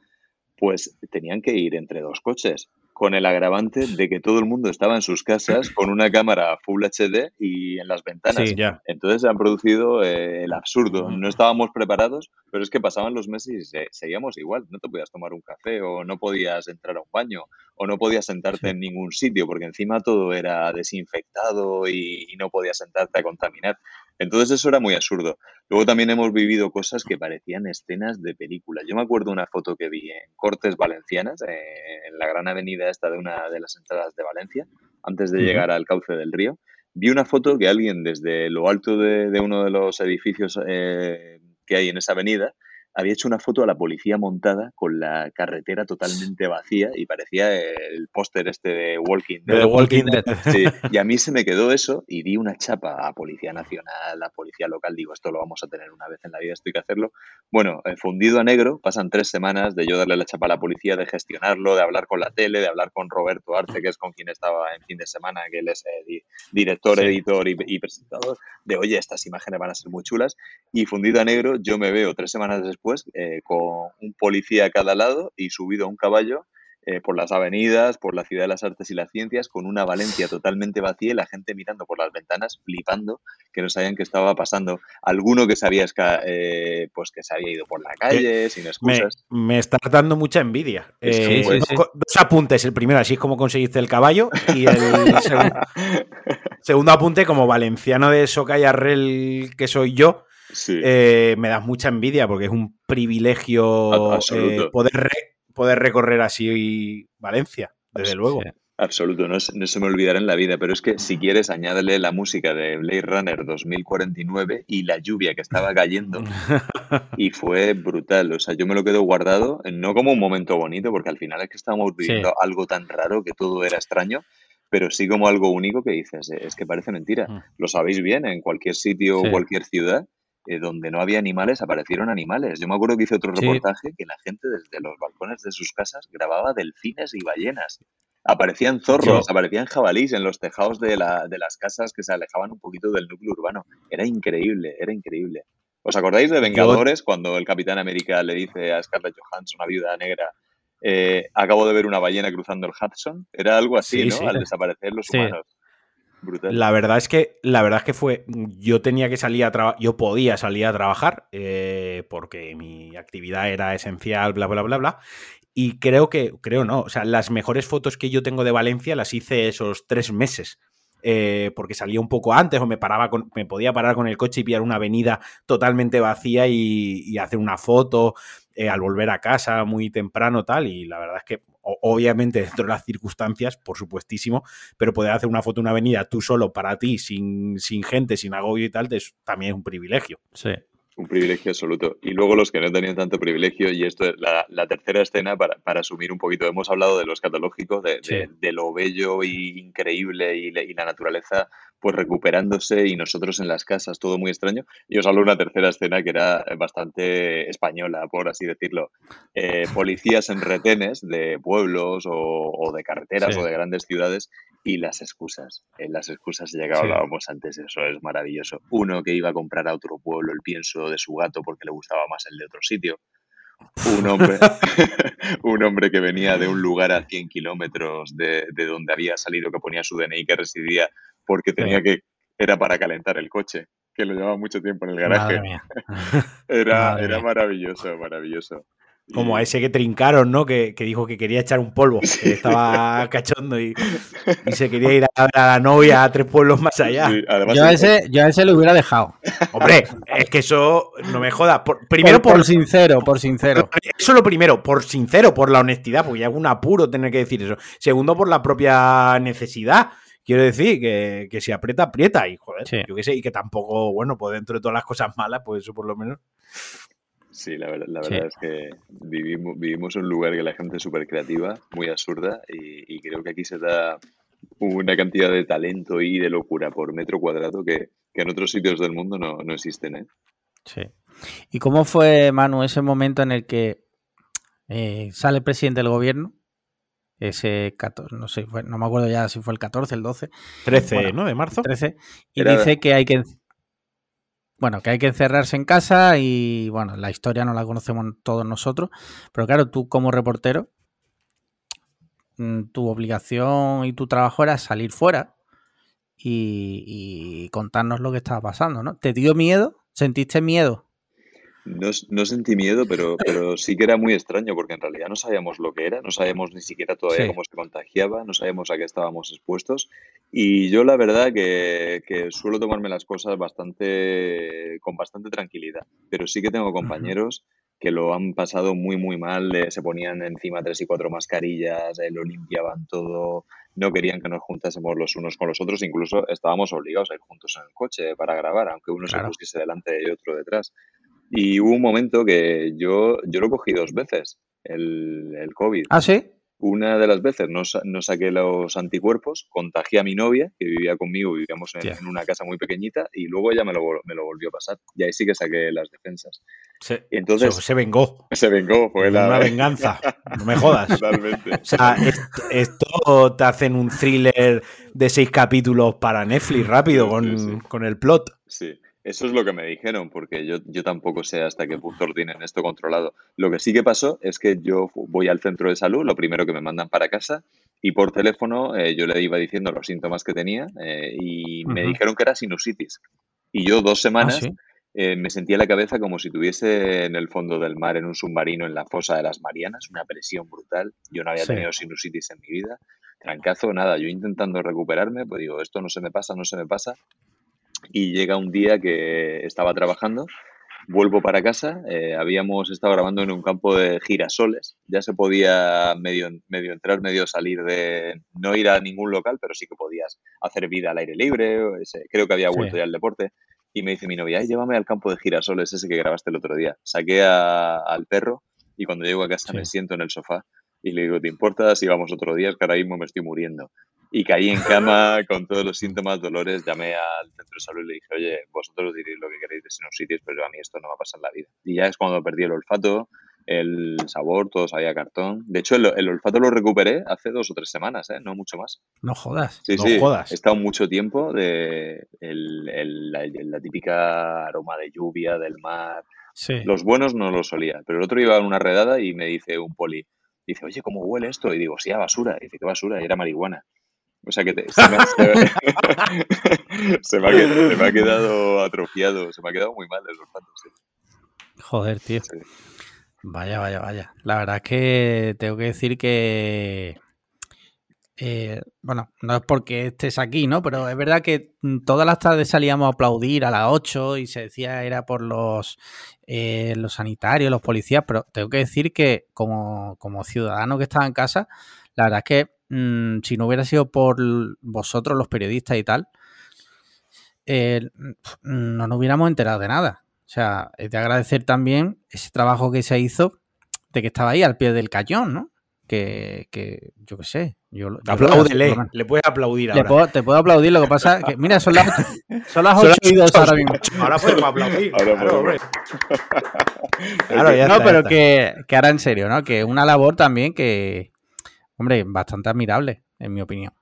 Pues tenían que ir entre dos coches con el agravante de que todo el mundo estaba en sus casas con una cámara Full HD y en las ventanas. Entonces se han producido eh, el absurdo. No estábamos preparados, pero es que pasaban los meses y seguíamos igual. No te podías tomar un café o no podías entrar a un baño o no podías sentarte en ningún sitio porque encima todo era desinfectado y, no podías sentarte a contaminar. Entonces eso era muy absurdo. Luego también hemos vivido cosas que parecían escenas de película. Yo me acuerdo una foto que vi en Cortes Valencianas, eh, en la gran avenida esta de una de las entradas de Valencia, antes de llegar al cauce del río. Vi una foto que alguien desde lo alto de, uno de los edificios eh, que hay en esa avenida había hecho una foto a la policía montada con la carretera totalmente vacía y parecía el póster este de Walking Dead. Walking Dead. Sí, y a mí se me quedó eso y di una chapa a Policía Nacional, a Policía Local. Digo, esto lo vamos a tener una vez en la vida, esto hay que hacerlo. Bueno, eh, fundido a negro, pasan tres semanas de yo darle la chapa a la policía, de gestionarlo, de hablar con la tele, de hablar con Roberto Arce, que es con quien estaba en fin de semana, que él es eh, director, editor y, y presentador, de oye, estas imágenes van a ser muy chulas. Y fundido a negro, yo me veo tres semanas después eh, con un policía a cada lado y subido a un caballo eh, por las avenidas, por la ciudad de las artes y las ciencias, con una Valencia totalmente vacía y la gente mirando por las ventanas, flipando, que no sabían qué estaba pasando. Alguno que sabía eh, pues que se había ido por la calle, sin excusas. Me, está dando mucha envidia. Dos apuntes. El primero, así es como conseguiste el caballo. Y el segundo, segundo apunte, como valenciano de Socayarrel que soy yo, eh, me das mucha envidia porque es un privilegio eh, poder, poder recorrer así Valencia, desde luego. Absoluto, no, se me olvidará en la vida, pero es que si quieres añádele la música de Blade Runner 2049 y la lluvia que estaba cayendo. Y fue brutal, o sea, yo me lo quedo guardado, no como un momento bonito, porque al final es que estábamos viviendo algo tan raro que todo era extraño, pero sí como algo único que dices, es que parece mentira. Mm. Lo sabéis bien, en cualquier sitio o cualquier ciudad, eh, donde no había animales, aparecieron animales. Yo me acuerdo que hice otro reportaje que la gente desde los balcones de sus casas grababa delfines y ballenas. Aparecían zorros, aparecían jabalís en los tejados de, la, de las casas que se alejaban un poquito del núcleo urbano. Era increíble, era increíble. ¿Os acordáis de Vengadores cuando el Capitán América le dice a Scarlett Johansson, una viuda negra, eh, acabo de ver una ballena cruzando el Hudson? Era algo así, ¿no? Al desaparecer los humanos. La verdad es que, la verdad es que fue, yo tenía que salir a trabajar, yo podía salir a trabajar eh, porque mi actividad era esencial, bla, bla, bla, bla. Y creo que, creo no, o sea, las mejores fotos que yo tengo de Valencia las hice esos tres meses. Eh, porque salía un poco antes o me paraba con, me podía parar con el coche y pillar una avenida totalmente vacía y, hacer una foto eh, al volver a casa muy temprano tal y la verdad es que obviamente dentro de las circunstancias, por supuestísimo, pero poder hacer una foto en una avenida tú solo para ti, sin, sin gente, sin agobio y tal, es, también es un privilegio. Sí. Un privilegio absoluto. Y luego los que no tenían tanto privilegio, y esto es la, tercera escena para, para, asumir un poquito, hemos hablado de los escatológico, de, de, lo bello y increíble y, y, la naturaleza pues recuperándose y nosotros en las casas, todo muy extraño. Y os hablo de una tercera escena que era bastante española, por así decirlo. Eh, policías en retenes de pueblos o, de carreteras o de grandes ciudades y las excusas. En las excusas ya que hablábamos antes, eso es maravilloso. Uno que iba a comprar a otro pueblo el pienso de su gato porque le gustaba más el de otro sitio. Un hombre, un hombre que venía de un lugar a 100 kilómetros de, de, donde había salido, que ponía su DNI, que residía porque tenía que, era para calentar el coche, que lo llevaba mucho tiempo en el garaje. era, era maravilloso, maravilloso. Como a ese que trincaron, ¿no? Que, dijo que quería echar un polvo, que estaba cachondo y, se quería ir a ver a la novia a tres pueblos más allá. yo, a ese, yo a ese lo hubiera dejado. Hombre, es que eso no me joda. primero por, sincero, por sincero. Eso lo primero, por sincero, por la honestidad, porque ya es un apuro tener que decir eso. Segundo, por la propia necesidad. Quiero decir que, que si aprieta, aprieta. Y joder, yo qué sé, y que tampoco, bueno, pues dentro de todas las cosas malas, pues eso por lo menos. Sí, la, verdad, la verdad es que vivimos, vivimos en un lugar que la gente es súper creativa, muy absurda, y, creo que aquí se da una cantidad de talento y de locura por metro cuadrado que, en otros sitios del mundo no, no existen. ¿eh? Sí. ¿Y cómo fue, Manu, ese momento en el que eh, sale el presidente del gobierno ese 14, no sé, no me acuerdo ya si fue el 14, el 12. 13, ¿no? De marzo. 13. Y dice que hay que bueno, que hay que encerrarse en casa y bueno, la historia no la conocemos todos nosotros, pero claro, tú como reportero, mm, tu obligación y tu trabajo era salir fuera y, y contarnos lo que estaba pasando, ¿no? ¿Te dio miedo? ¿Sentiste miedo? No, no, sentí miedo, pero, pero sí que era muy extraño porque en realidad no sabíamos lo que era, no sabíamos ni siquiera todavía cómo se contagiaba, no sabíamos a qué estábamos expuestos. Y yo la verdad que, que, suelo tomarme las cosas bastante con bastante tranquilidad, pero sí que tengo compañeros que lo han pasado muy muy mal, eh, se ponían encima tres y cuatro mascarillas, eh, lo limpiaban todo, no querían que nos juntásemos los unos con los otros, incluso estábamos obligados a ir juntos en el coche para grabar, aunque uno se pusiese delante y otro detrás Y hubo un momento que yo, yo lo cogí dos veces, el, el COVID. ¿Ah, sí? Una de las veces no, sa- no saqué los anticuerpos, contagié a mi novia, que vivía conmigo, vivíamos en, una casa muy pequeñita, y luego ella me lo, me lo volvió a pasar. Y ahí sí que saqué las defensas. Se, entonces se- se vengó. se vengó, fue la... Una venganza. No me jodas. Totalmente. O sea, est- esto te hacen un thriller de seis capítulos para Netflix rápido Sí, con, sí, sí. con el plot. Sí, eso es lo que me dijeron, porque yo, yo tampoco sé hasta qué punto tienen esto controlado. Lo que sí que pasó es que yo voy al centro de salud, lo primero que me mandan para casa, y por teléfono eh, yo le iba diciendo los síntomas que tenía eh, y me dijeron que era sinusitis. Y yo dos Ah, semanas sí. eh, me sentía la cabeza como si tuviese en el fondo del mar, en un submarino, en la fosa de las Marianas, una presión brutal. Yo no había Sí. tenido sinusitis en mi vida. Trancazo, nada, yo intentando recuperarme, pues digo, esto no se me pasa, no se me pasa. Y llega un día que estaba trabajando, vuelvo para casa, eh, habíamos estado grabando en un campo de girasoles, ya se podía medio, medio entrar, medio salir de, no ir a ningún local, pero sí que podías hacer vida al aire libre, creo que había Sí. vuelto ya al deporte. Y me dice mi novia, "Ay, llévame al campo de girasoles ese que grabaste el otro día. Saqué a- al perro y cuando llego a casa Sí. me siento en el sofá y le digo, ¿te importa si vamos otro día? Es que ahora mismo me estoy muriendo. Y caí en cama con todos los síntomas, dolores, llamé al centro de salud y le dije, oye, vosotros diréis lo que queréis de sinusitis, pero a mí esto no va a pasar en la vida. Y ya es cuando perdí el olfato, el sabor, todo sabía a cartón. De hecho, el, el olfato lo recuperé hace dos o tres semanas, ¿eh? no mucho más. No jodas. Sí, No sí, jodas. he estado mucho tiempo de el- el- la, la típica aroma de lluvia, del mar. Sí. Los buenos no los solía, pero el otro iba en una redada y me dice un poli, dice, oye, ¿cómo huele esto? Y digo, sí, a basura. Y dice, ¿qué basura? Y era marihuana. O sea que te- se, me, se- se me ha, qued- se me ha quedado atrofiado, se me ha quedado muy mal el olfato. sí. Joder, tío. Sí. Vaya, vaya, vaya. La verdad es que tengo que decir que. Eh, bueno, no es porque estés aquí, ¿no? Pero es verdad que mm, todas las tardes salíamos a aplaudir a las 8 y se decía era por los, eh, los sanitarios, los policías, pero tengo que decir que como, como ciudadano que estaba en casa, la verdad es que mm, si no hubiera sido por vosotros, los periodistas y tal, eh, no nos hubiéramos enterado de nada. O sea, es de agradecer también ese trabajo que se hizo de que estaba ahí al pie del cañón, ¿no? Que, que yo qué sé. Yo, yo Apláudele. Le puedes aplaudir ahora. puedo- te puedo aplaudir, lo que pasa es que, mira, son las 8, son las Son 8 y 2 las ahora mismo. Ahora podemos aplaudir. Ahora claro, podemos. hombre. Claro, ya no, está, ya pero está. que, que ahora en serio, ¿no? Que una labor también que, hombre, bastante admirable, en mi opinión.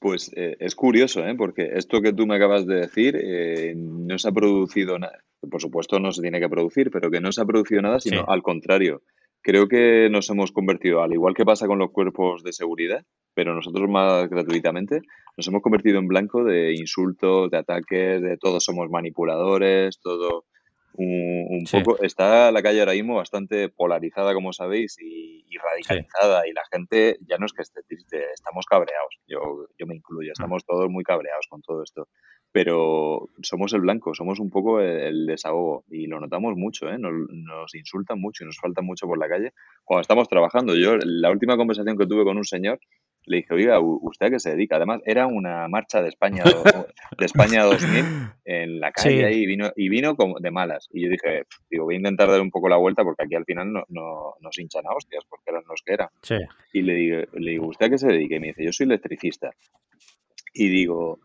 Pues eh, es curioso, ¿eh? porque esto que tú me acabas de decir eh, no se ha producido nada. Por supuesto, no se tiene que producir, pero que no se ha producido nada, sino Sí. al contrario. Creo que nos hemos convertido, al igual que pasa con los cuerpos de seguridad, pero nosotros más gratuitamente, nos hemos convertido en blanco de insultos, de ataques, de todos somos manipuladores, todo un, un Sí. poco. Está la calle ahora mismo bastante polarizada, como sabéis, y, y radicalizada, y la gente ya no es que esté triste, estamos cabreados. Yo, yo me incluyo, estamos todos muy cabreados con todo esto. Pero somos el blanco, somos un poco el, desahogo y lo notamos mucho, ¿eh? nos, nos insultan mucho y nos faltan mucho por la calle cuando estamos trabajando. Yo, la última conversación que tuve con un señor, le dije, oiga, ¿u- ¿usted a qué se dedica? Además, era una marcha de España, de España 2000 en la calle Sí. y vino, y vino como de malas. Y yo dije, "Pf, digo, voy a intentar dar un poco la vuelta porque aquí al final no, no, nos hinchan a hostias porque eran los que eran. Sí. Y le digo, le digo, ¿usted a qué se dedica? Y me dice, yo soy electricista. Y digo,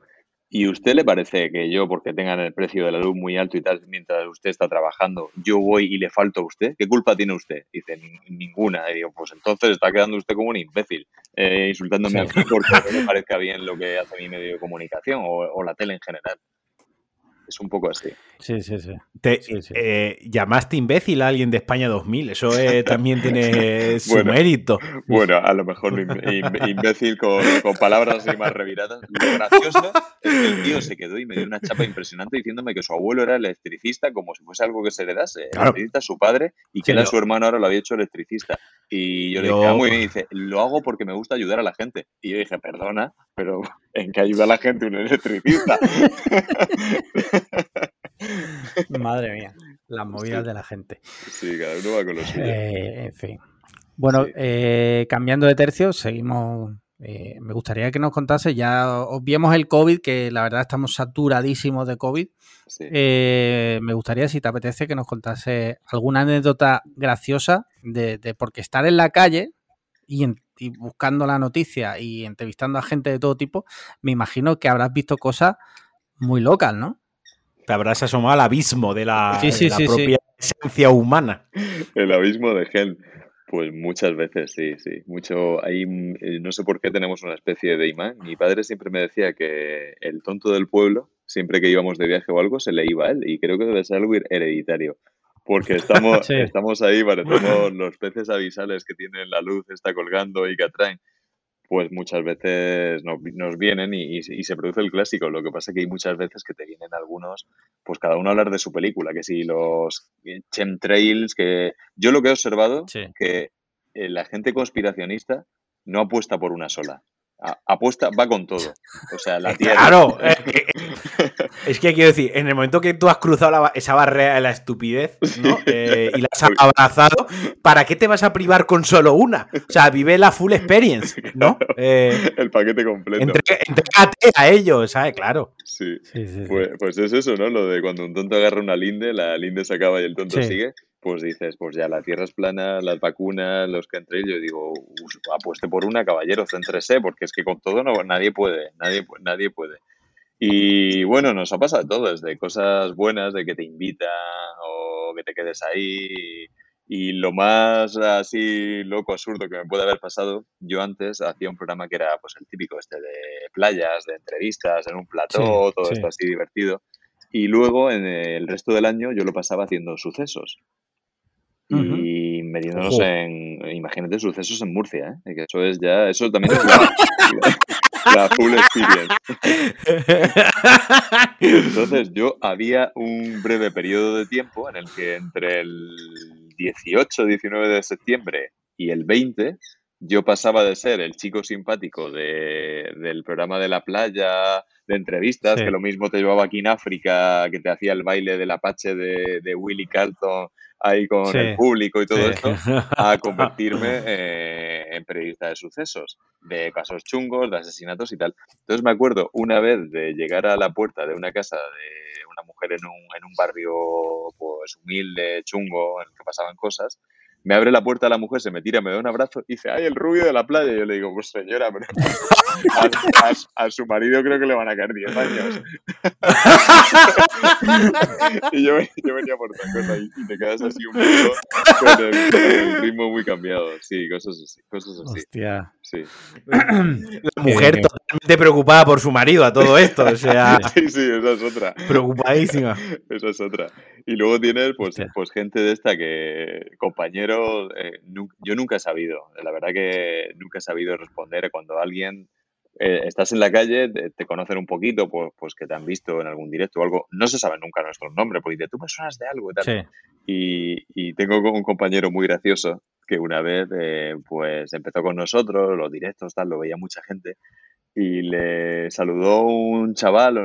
¿y usted le parece que yo, porque tengan el precio de la luz muy alto y tal, mientras usted está trabajando, yo voy y le falto a usted? ¿Qué culpa tiene usted? Dice, "Nin- ninguna. Y digo, pues entonces está quedando usted como un imbécil, eh, insultándome Sí. aquí porque no le parezca bien lo que hace mi medio de comunicación o, o la tele en general. Es un poco así. Sí, sí, sí. Te, Sí, sí. eh, llamaste imbécil a alguien de España 2000. Eso eh, también tiene su Bueno. mérito. Bueno, a lo mejor im- im- imbécil con, con palabras así más reviradas. Lo gracioso es que el tío se quedó y me dio una chapa impresionante diciéndome que su abuelo era electricista, como si fuese algo que se le dase. Claro. Electricista su padre y que Sí, era yo- su hermano ahora lo había hecho electricista. Y yo, le dije, ah, muy bien, y dice, lo hago porque me gusta ayudar a la gente. Y yo dije, perdona, pero ¿en qué ayuda a la gente un electricista? Madre mía, las movidas Sí. de la gente. sí, cada uno va con lo suyo. Eh, en fin. Bueno, Sí. eh, cambiando de tercio, seguimos Eh, me gustaría que nos contase, ya obviemos el COVID, que la verdad estamos saturadísimos de COVID. Eh, me gustaría, si te apetece, que nos contase alguna anécdota graciosa de, de porque estar en la calle y, y, buscando la noticia y entrevistando a gente de todo tipo, me imagino que habrás visto cosas muy locas, ¿no? Te habrás asomado al abismo de la, sí, sí, de la sí, propia esencia humana. El abismo de Hell. Pues muchas veces, sí, sí. Mucho, ahí eh, no sé por qué tenemos una especie de imán. Mi padre siempre me decía que el tonto del pueblo, siempre que íbamos de viaje o algo, se le iba a él. Y creo que debe ser algo hereditario. Porque estamos, sí. estamos ahí, parecemos los peces avisales que tienen la luz, está colgando y que atraen pues muchas veces nos, nos vienen y, y, y, se produce el clásico. Lo que pasa es que hay muchas veces que te vienen algunos, pues cada uno a hablar de su película, que si los chemtrails, que yo lo que he observado, sí. que eh, la gente conspiracionista no apuesta por una sola apuesta, va con todo. O sea, la tierra. Claro, es que, es que, quiero decir, en el momento que tú has cruzado la, esa barrera de la estupidez ¿no? eh, y la has abrazado, ¿para qué te vas a privar con solo una? O sea, vive la full experience, ¿no? Eh, el paquete completo. Entrégate a ellos, ¿sabes? Claro. Sí. sí, sí pues, pues, es eso, ¿no? Lo de cuando un tonto agarra una linde, la linde se acaba y el tonto sigue pues dices, pues ya la tierra es plana, las vacunas, los que entre yo digo, apueste por una, caballero, céntrese, porque es que con todo no, nadie puede, nadie, nadie puede. Y bueno, nos ha pasado todo, desde cosas buenas, de que te invitan o que te quedes ahí. Y lo más así loco, absurdo que me puede haber pasado, yo antes hacía un programa que era pues el típico este de playas, de entrevistas, en un plató, sí, todo sí. esto así divertido. Y luego en el resto del año yo lo pasaba haciendo sucesos y metiéndonos -huh. en, imagínate, sucesos en Murcia, ¿eh? que eso es ya, eso también es la, la, la full experience. Entonces yo había un breve periodo de tiempo en el que entre el 18, 19 de septiembre y el 20 yo pasaba de ser el chico simpático de, del programa de la playa, de entrevistas, sí. que lo mismo te llevaba aquí en África, que te hacía el baile del Apache de, de Willy Carlton ahí con sí. el público y todo sí. esto, a convertirme eh, en periodista de sucesos, de casos chungos, de asesinatos y tal. Entonces me acuerdo una vez de llegar a la puerta de una casa de una mujer en un, en un barrio pues humilde, chungo, en el que pasaban cosas, me abre la puerta la mujer, se me tira, me da un abrazo y dice, ¡ay, el rubio de la playa! Y yo le digo, pues señora, pero a, su marido creo que le van a caer 10 años. y yo, yo, venía por otra cosa y, y, te quedas así un poco con el, con el, ritmo muy cambiado. Sí, cosas así. Cosas así. Hostia. Sí. La mujer eh, totalmente preocupada por su marido a todo esto, o sea... Sí, sí, esa es otra. Preocupadísima. Esa es otra. Y luego tienes, pues, pues gente de esta que, compañeros, eh, yo nunca he sabido, la verdad que nunca he sabido responder cuando alguien eh, estás en la calle, te, te, conocen un poquito, pues, pues que te han visto en algún directo o algo, no se sabe nunca nuestros nombres, porque dices, tú me suenas de algo y tal. Sí. Y, y, tengo un compañero muy gracioso que una vez, eh, pues empezó con nosotros, los directos, tal, lo veía mucha gente, y le saludó un chaval,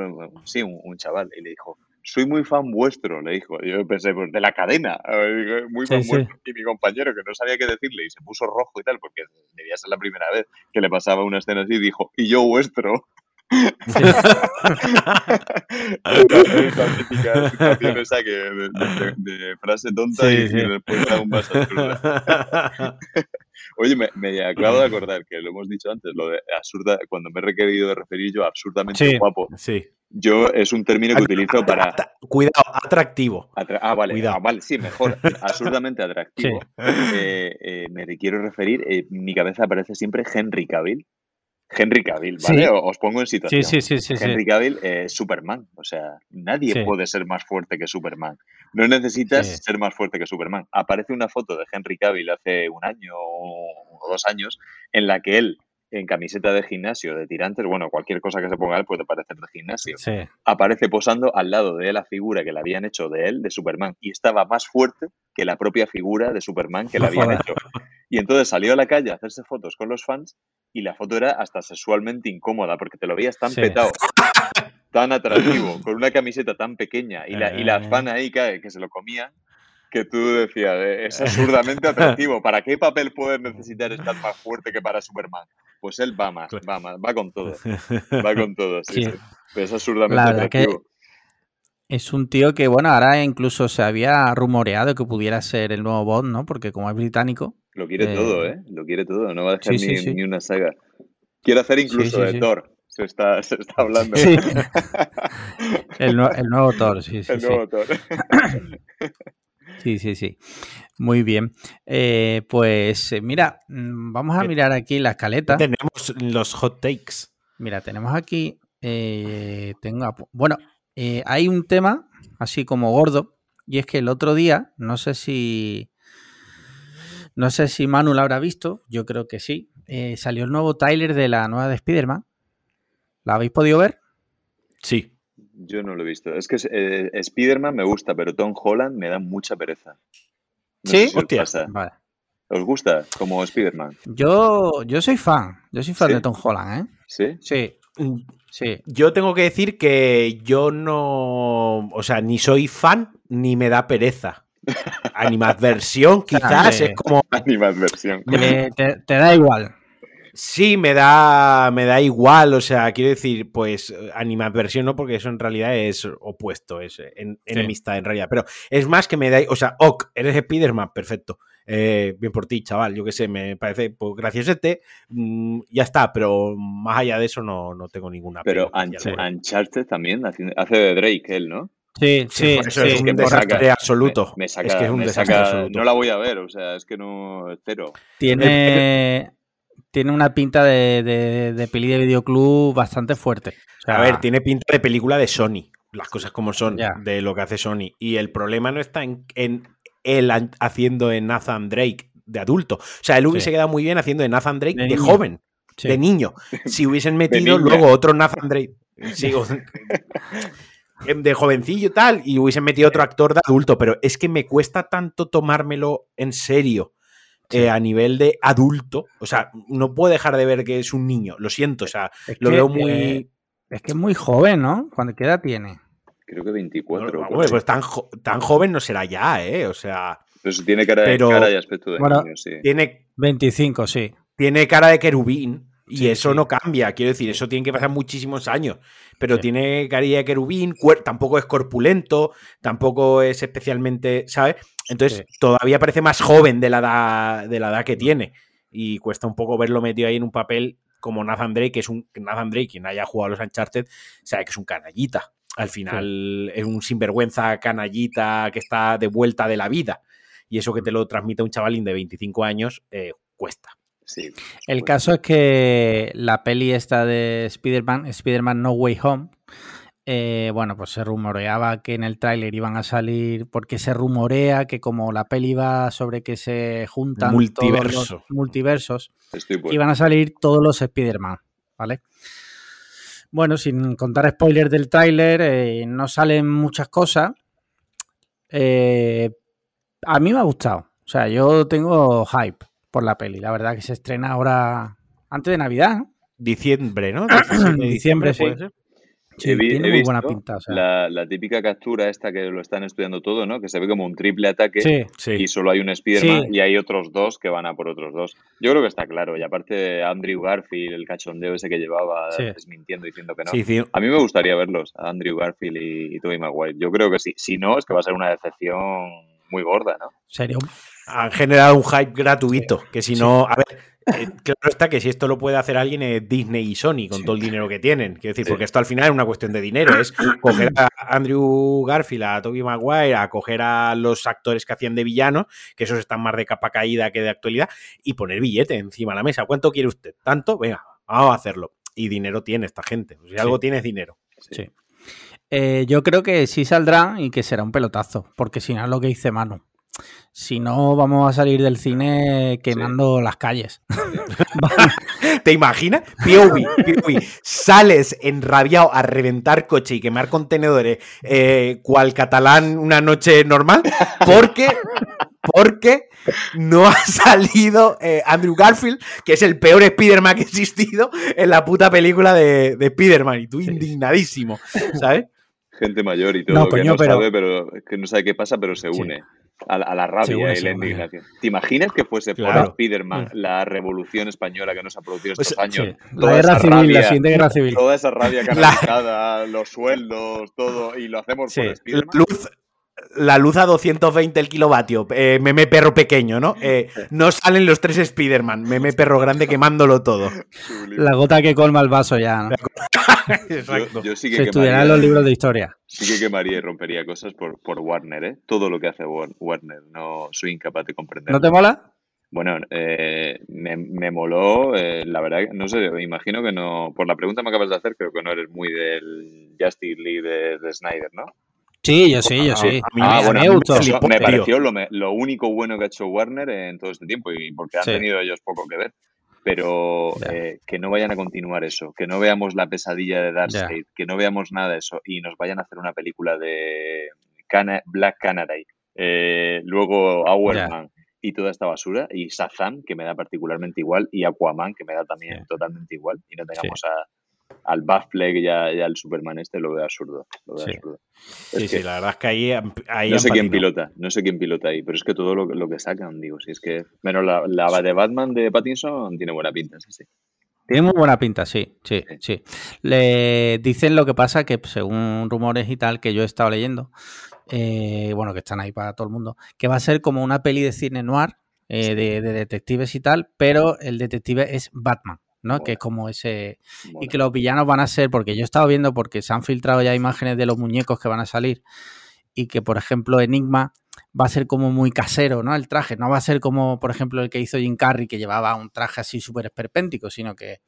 sí, un, un chaval, y le dijo, soy muy fan vuestro, le dijo. Yo pensé, pues de la cadena, muy fan sí, vuestro. Sí. Y mi compañero, que no sabía qué decirle, y se puso rojo y tal, porque debía ser la primera vez que le pasaba una escena así, dijo, y yo vuestro. Esa típica situación esa que de, de, de, frase tonta sí, y, sí. y respuesta aún más absurda. Oye, me, me, acabo de acordar que lo hemos dicho antes, lo de absurda, cuando me he requerido de referir yo absurdamente sí, guapo. Sí. Yo es un término que utilizo para. Cuidado, atractivo. Atra ah, vale, Cuidado. Ah, vale, sí, mejor. absurdamente atractivo. Sí. Eh, eh, me quiero referir, eh, mi cabeza aparece siempre Henry Cavill. Henry Cavill, ¿vale? Sí. Os pongo en situación. Sí, sí, sí, Henry Cavill es eh, Superman. O sea, nadie puede ser más fuerte que Superman. No necesitas ser más fuerte que Superman. Aparece una foto de Henry Cavill hace un año o dos años en la que él en camiseta de gimnasio, de tirantes, bueno, cualquier cosa que se ponga él puede parecer de gimnasio. Sí. Aparece posando al lado de la figura que le habían hecho de él, de Superman, y estaba más fuerte que la propia figura de Superman que le habían hecho. Y entonces salió a la calle a hacerse fotos con los fans y la foto era hasta sexualmente incómoda porque te lo veías tan sí. petado, tan atractivo, con una camiseta tan pequeña y la, y la fan ahí que, que se lo comía que tú decías, eh, es absurdamente atractivo. ¿Para qué papel puedes necesitar estar más fuerte que para Superman? Pues él va más, va más, va con todo. Va con todo, sí, Sí. sí. Pero es absurdamente La verdad que atractivo. es un tío que, bueno, ahora incluso se había rumoreado que pudiera ser el nuevo Bond, ¿no? Porque como es británico. Lo quiere Eh, todo, ¿eh? Lo quiere todo. No va a dejar sí, ni, sí. ni una saga. Quiere hacer incluso sí, de sí. Thor. Se está, se está hablando. Sí. El, el nuevo Thor, sí, sí. El sí. nuevo Thor. Sí, sí, sí. Muy bien. Eh, pues eh, mira, mm, vamos a mirar aquí la escaleta. Tenemos los hot takes. Mira, tenemos aquí. eh, tengo, bueno, eh, hay un tema así como gordo. Y es que el otro día, no sé si. No sé si Manu lo habrá visto. Yo creo que sí. salió el nuevo Tyler de la nueva de Spider-Man. ¿La habéis podido ver? Sí. Yo no lo he visto. Es que eh, Spider-Man me gusta, pero Tom Holland me da mucha pereza. No ¿Sí? si os Hostia. pasa. Vale. ¿Os gusta como Spider-Man? Yo, yo soy fan. Yo soy fan ¿Sí? de Tom Holland, ¿eh? ¿Sí? Sí, Mm, sí. Yo tengo que decir que yo no. O sea, ni soy fan ni me da pereza. Animadversión, quizás, es como. Animadversión. Te da igual. Sí, me da, me da igual, o sea, quiero decir, pues animadversión no, porque eso en realidad es opuesto, es en- enemistad en realidad, pero es más que me da, o sea, ok, eres Spider-Man, perfecto, eh, bien por ti, chaval, yo qué sé, me parece pues, graciosete, mm, ya está, pero más allá de eso no, no tengo ninguna Pero Unch-. Uncharted también hace de Drake, él, ¿no? Sí, Sí, sí, por eso sí. es un desastre saca- absoluto. Me, me saca, es que es un desastre saca- absoluto. No la voy a ver, o sea, es que no. Cero. Tiene, tiene una pinta de, de, de peli de videoclub bastante fuerte. O sea, A ver, tiene pinta de película de Sony, las cosas como son, de lo que hace Sony. Y el problema no está en, en él haciendo de Nathan Drake de adulto. O sea, él hubiese Sí. quedado muy bien haciendo de Nathan Drake De joven, sí. de niño. Si hubiesen metido luego otro Nathan Drake. sí, o- de jovencillo y tal, y hubiesen metido otro actor de adulto, pero es que me cuesta tanto tomármelo en serio eh, a nivel de adulto. O sea, no puedo dejar de ver que es un niño, lo siento, o sea, Es lo que, veo muy... eh, es que es muy joven, ¿no? ¿Cuándo qué edad tiene? Creo que 24. Bueno, o hombre, pues tan, jo- tan joven no será ya, ¿eh? O sea, Pero sí tiene cara, de- pero- cara y aspecto de Bueno, niño, sí. tiene, 25, sí. tiene cara de querubín y Sí, eso sí. no cambia. Quiero decir, eso tiene que pasar muchísimos años. Pero Sí. tiene carilla de querubín, tampoco es corpulento, tampoco es especialmente, ¿sabes? Entonces Sí. todavía parece más joven de la, edad, de la edad que tiene. Y cuesta un poco verlo metido ahí en un papel como Nathan Drake, que es un Nathan Drake, quien haya jugado a los Uncharted, sabe que es un canallita. Al final es un sinvergüenza canallita que está de vuelta de la vida. Y eso que te lo transmite un chavalín de 25 años, eh, cuesta. Sí. El caso es que la peli esta de Spider-Man, Spider-Man No Way Home, eh, bueno, pues se rumoreaba que en el tráiler iban a salir, porque se rumorea que como la peli va sobre que se juntan todos Multiverso. los multiversos, iban a salir todos los Spider-Man, ¿vale? Bueno, sin contar spoilers del tráiler, eh, no salen muchas cosas. Eh, a mí me ha gustado. O sea, yo tengo hype por la peli. La verdad que se estrena ahora antes de Navidad. ¿no? Diciembre, ¿no? 17 de Diciembre, sí. ¿puede ser? Sí, He vi- tiene he muy buena pinta. o sea. la, la típica captura esta que lo están estudiando todo, ¿no? Que se ve como un triple ataque Sí, Sí. y solo hay un Spider-Man Sí. y hay otros dos que van a por otros dos. Yo creo que está claro. Y aparte Andrew Garfield, el cachondeo ese que llevaba Sí. desmintiendo diciendo que no. Sí, sí. A mí me gustaría verlos, a Andrew Garfield y, y Tobey Maguire. Yo creo que sí. Si no, es que va a ser una decepción muy gorda, ¿no? serio. Han generado un hype gratuito. Que si no, a ver, eh, claro está que si esto lo puede hacer alguien es Disney y Sony con Sí. todo el dinero que tienen. Quiero decir, Sí. porque esto al final es una cuestión de dinero. Es coger a Andrew Garfield, a Tobey Maguire, a coger a los actores que hacían de villanos, que esos están más de capa caída que de actualidad, y poner billete encima de la mesa. ¿Cuánto quiere usted? ¿Tanto? Venga, vamos a hacerlo. Y dinero tiene esta gente. Si algo tiene es dinero. Sí. Eh, yo creo que sí saldrá y que será un pelotazo, porque si no es lo que dice Manu. Si no, vamos a salir del cine quemando las calles. ¿Te imaginas? POV, POV. Sales enrabiado a reventar coche y quemar contenedores eh, cual catalán una noche normal porque, porque no ha salido eh, Andrew Garfield, que es el peor Spider-Man que ha existido en la puta película de, de Spider-Man. Y tú indignadísimo, ¿sabes? Gente mayor y todo No, que no pero- sabe, pero que no sabe qué pasa, pero se Sí. A, la rabia y la indignación. ¿Te imaginas que fuese por Spiderman la revolución española que nos ha producido estos años? La guerra civil, la siguiente guerra civil. Toda esa rabia canalizada, los sueldos, todo, y lo hacemos por Spiderman. Luz, la luz a 220 el kilovatio, eh, meme perro pequeño, ¿no? Eh, no salen los tres Spider-Man, meme perro grande quemándolo todo. La gota que colma el vaso ya, ¿no? Exacto. Yo, sí que Se estudiarán los libros de historia. Sí que quemaría y rompería cosas por, por Warner, ¿eh? Todo lo que hace Warner, no soy incapaz de comprender. ¿No te mola? Bueno, eh, me, me, moló, eh, la verdad, no sé, me imagino que no, por la pregunta que me acabas de hacer, creo que no eres muy del Justice League de Snyder, ¿no? Sí, yo sí, yo sí. Ah, bueno, me, me, pareció lo, lo, único bueno que ha hecho Warner en todo este tiempo y porque han tenido ellos poco que ver. Pero eh, que no vayan a continuar eso, que no veamos la pesadilla de Darkseid, que no veamos nada de eso y nos vayan a hacer una película de Black Canary, eh, luego Hourman y toda esta basura y Shazam, que me da particularmente igual, y Aquaman, que me da también totalmente igual y no tengamos a al Batfleck y, al Superman este lo veo absurdo. Lo veo sí. absurdo. sí, sí, la verdad es que ahí, ahí no sé quién pilota, no sé quién pilota ahí, pero es que todo lo, que sacan, digo, si es que menos la, la, de Batman de Pattinson tiene buena pinta, sí, sí. Tiene muy buena pinta, sí, sí, sí. Le dicen lo que pasa que según rumores y tal que yo he estado leyendo, eh, bueno, que están ahí para todo el mundo, que va a ser como una peli de cine noir, eh, de, de detectives y tal, pero el detective es Batman. ¿No? Que es como ese... Y que los villanos van a ser, porque yo he estado viendo, porque se han filtrado ya imágenes de los muñecos que van a salir, y que, por ejemplo, Enigma va a ser como muy casero, ¿no? El traje, no va a ser como, por ejemplo, el que hizo Jim Carrey, que llevaba un traje así súper esperpéntico, sino que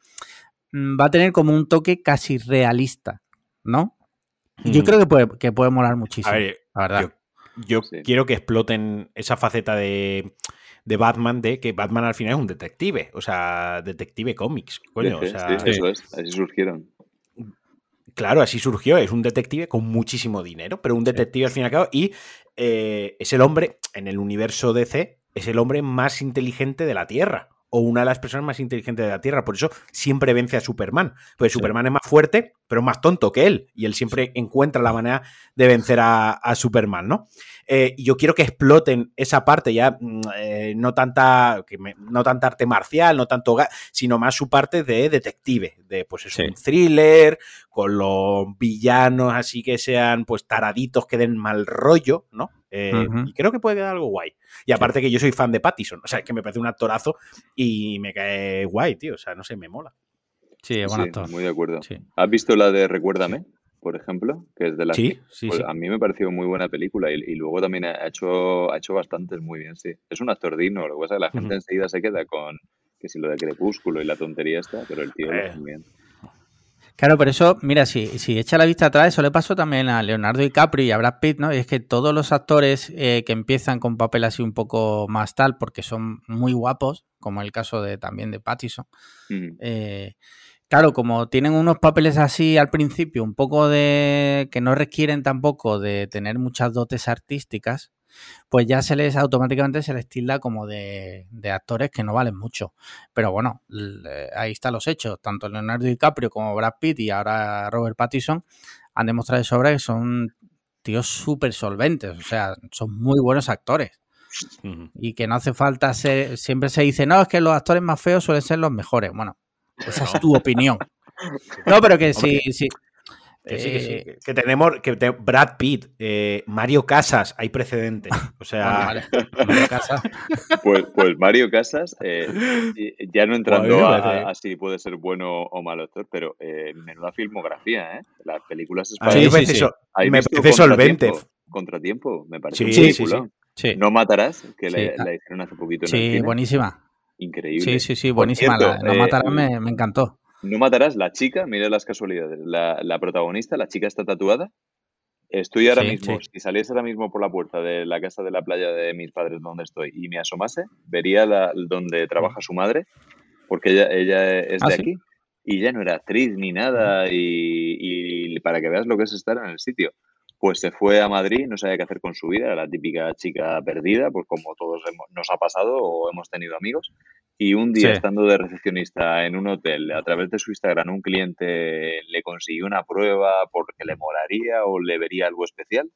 mm, va a tener como un toque casi realista, ¿no? Yo mm. creo que puede, que puede molar muchísimo, la verdad. Yo, quiero que exploten esa faceta de de Batman de que Batman al final es un detective, o sea, detective cómics, coño. o sea, sí, eso es, así surgieron. Claro, así surgió, es un detective con muchísimo dinero, pero un detective al fin y al cabo, y eh, es el hombre, en el universo DC, es el hombre más inteligente de la Tierra o una de las personas más inteligentes de la Tierra. Por eso siempre vence a Superman. Pues Superman es más fuerte, pero más tonto que él. Y él siempre encuentra la manera de vencer a, Superman, ¿no? Eh, y yo quiero que exploten esa parte ya, mm, eh, no, tanta, que no tanta arte marcial, no tanto, sino más su parte de detective, de pues es un thriller, con los villanos así que sean pues taraditos, que den mal rollo, ¿no? Eh, y creo que puede quedar algo guay. Y aparte que yo soy fan de Pattison, o sea, que me parece un actorazo y me cae guay, tío. O sea, no sé, me mola. Sí, es buen actor. Muy de acuerdo. ¿Has visto la de Recuérdame? por ejemplo, que es de la sí, sí, pues A mí me pareció muy buena película y, luego también ha hecho, ha hecho bastantes muy bien, sí. Es un actor digno, lo que pasa es que la gente enseguida se queda con que si lo de Crepúsculo y la tontería está, pero el tío lo hace bien. Claro, por eso, mira, si, si echa la vista atrás, eso le pasó también a Leonardo DiCaprio y a Brad Pitt, ¿no? Y es que todos los actores eh, que empiezan con papel así un poco más tal, porque son muy guapos, como el caso de también de Pattison, eh, claro, como tienen unos papeles así al principio, un poco de. que no requieren tampoco de tener muchas dotes artísticas, pues ya se les automáticamente se les tilda como de, actores que no valen mucho. Pero bueno, ahí están los hechos. Tanto Leonardo DiCaprio como Brad Pitt y ahora Robert Pattinson han demostrado de sobra que son tíos súper solventes, o sea, son muy buenos actores. Y que no hace falta ser, siempre se dice, no, es que los actores más feos suelen ser los mejores. Bueno, esa es tu opinión. No, pero que sí, sí, que sí, que sí. Eh, que tenemos que Brad Pitt, eh, Mario Casas, hay precedentes. O sea, Mario Casas. Pues, pues, Mario Casas, eh, ya no entrando a, si puede ser bueno o malo actor, pero menuda filmografía, ¿eh? Las películas españolas. Ah, sí, me parece solvente. Contratiempo, me parece. Sí, sí, sí, No matarás, que la, hicieron hace poquito. En sí, buenísima. Increíble. Sí, sí, sí, buenísima. no matarás me, me encantó. No matarás, la chica, mira las casualidades, la, protagonista, la chica está tatuada. Estoy ahora mismo, si saliese ahora mismo por la puerta de la casa de la playa de mis padres donde estoy y me asomase, vería la, donde trabaja su madre, porque ella, ella es de ¿Ah, aquí y ya no era actriz ni nada y, para que veas lo que es estar en el sitio. Pues se fue a Madrid, no sabía qué hacer con su vida, era la típica chica perdida, pues como todos nos ha pasado o hemos tenido amigos, y un día estando de recepcionista en un hotel, a través de su Instagram, un cliente le consiguió una prueba porque le molaría o le vería algo especial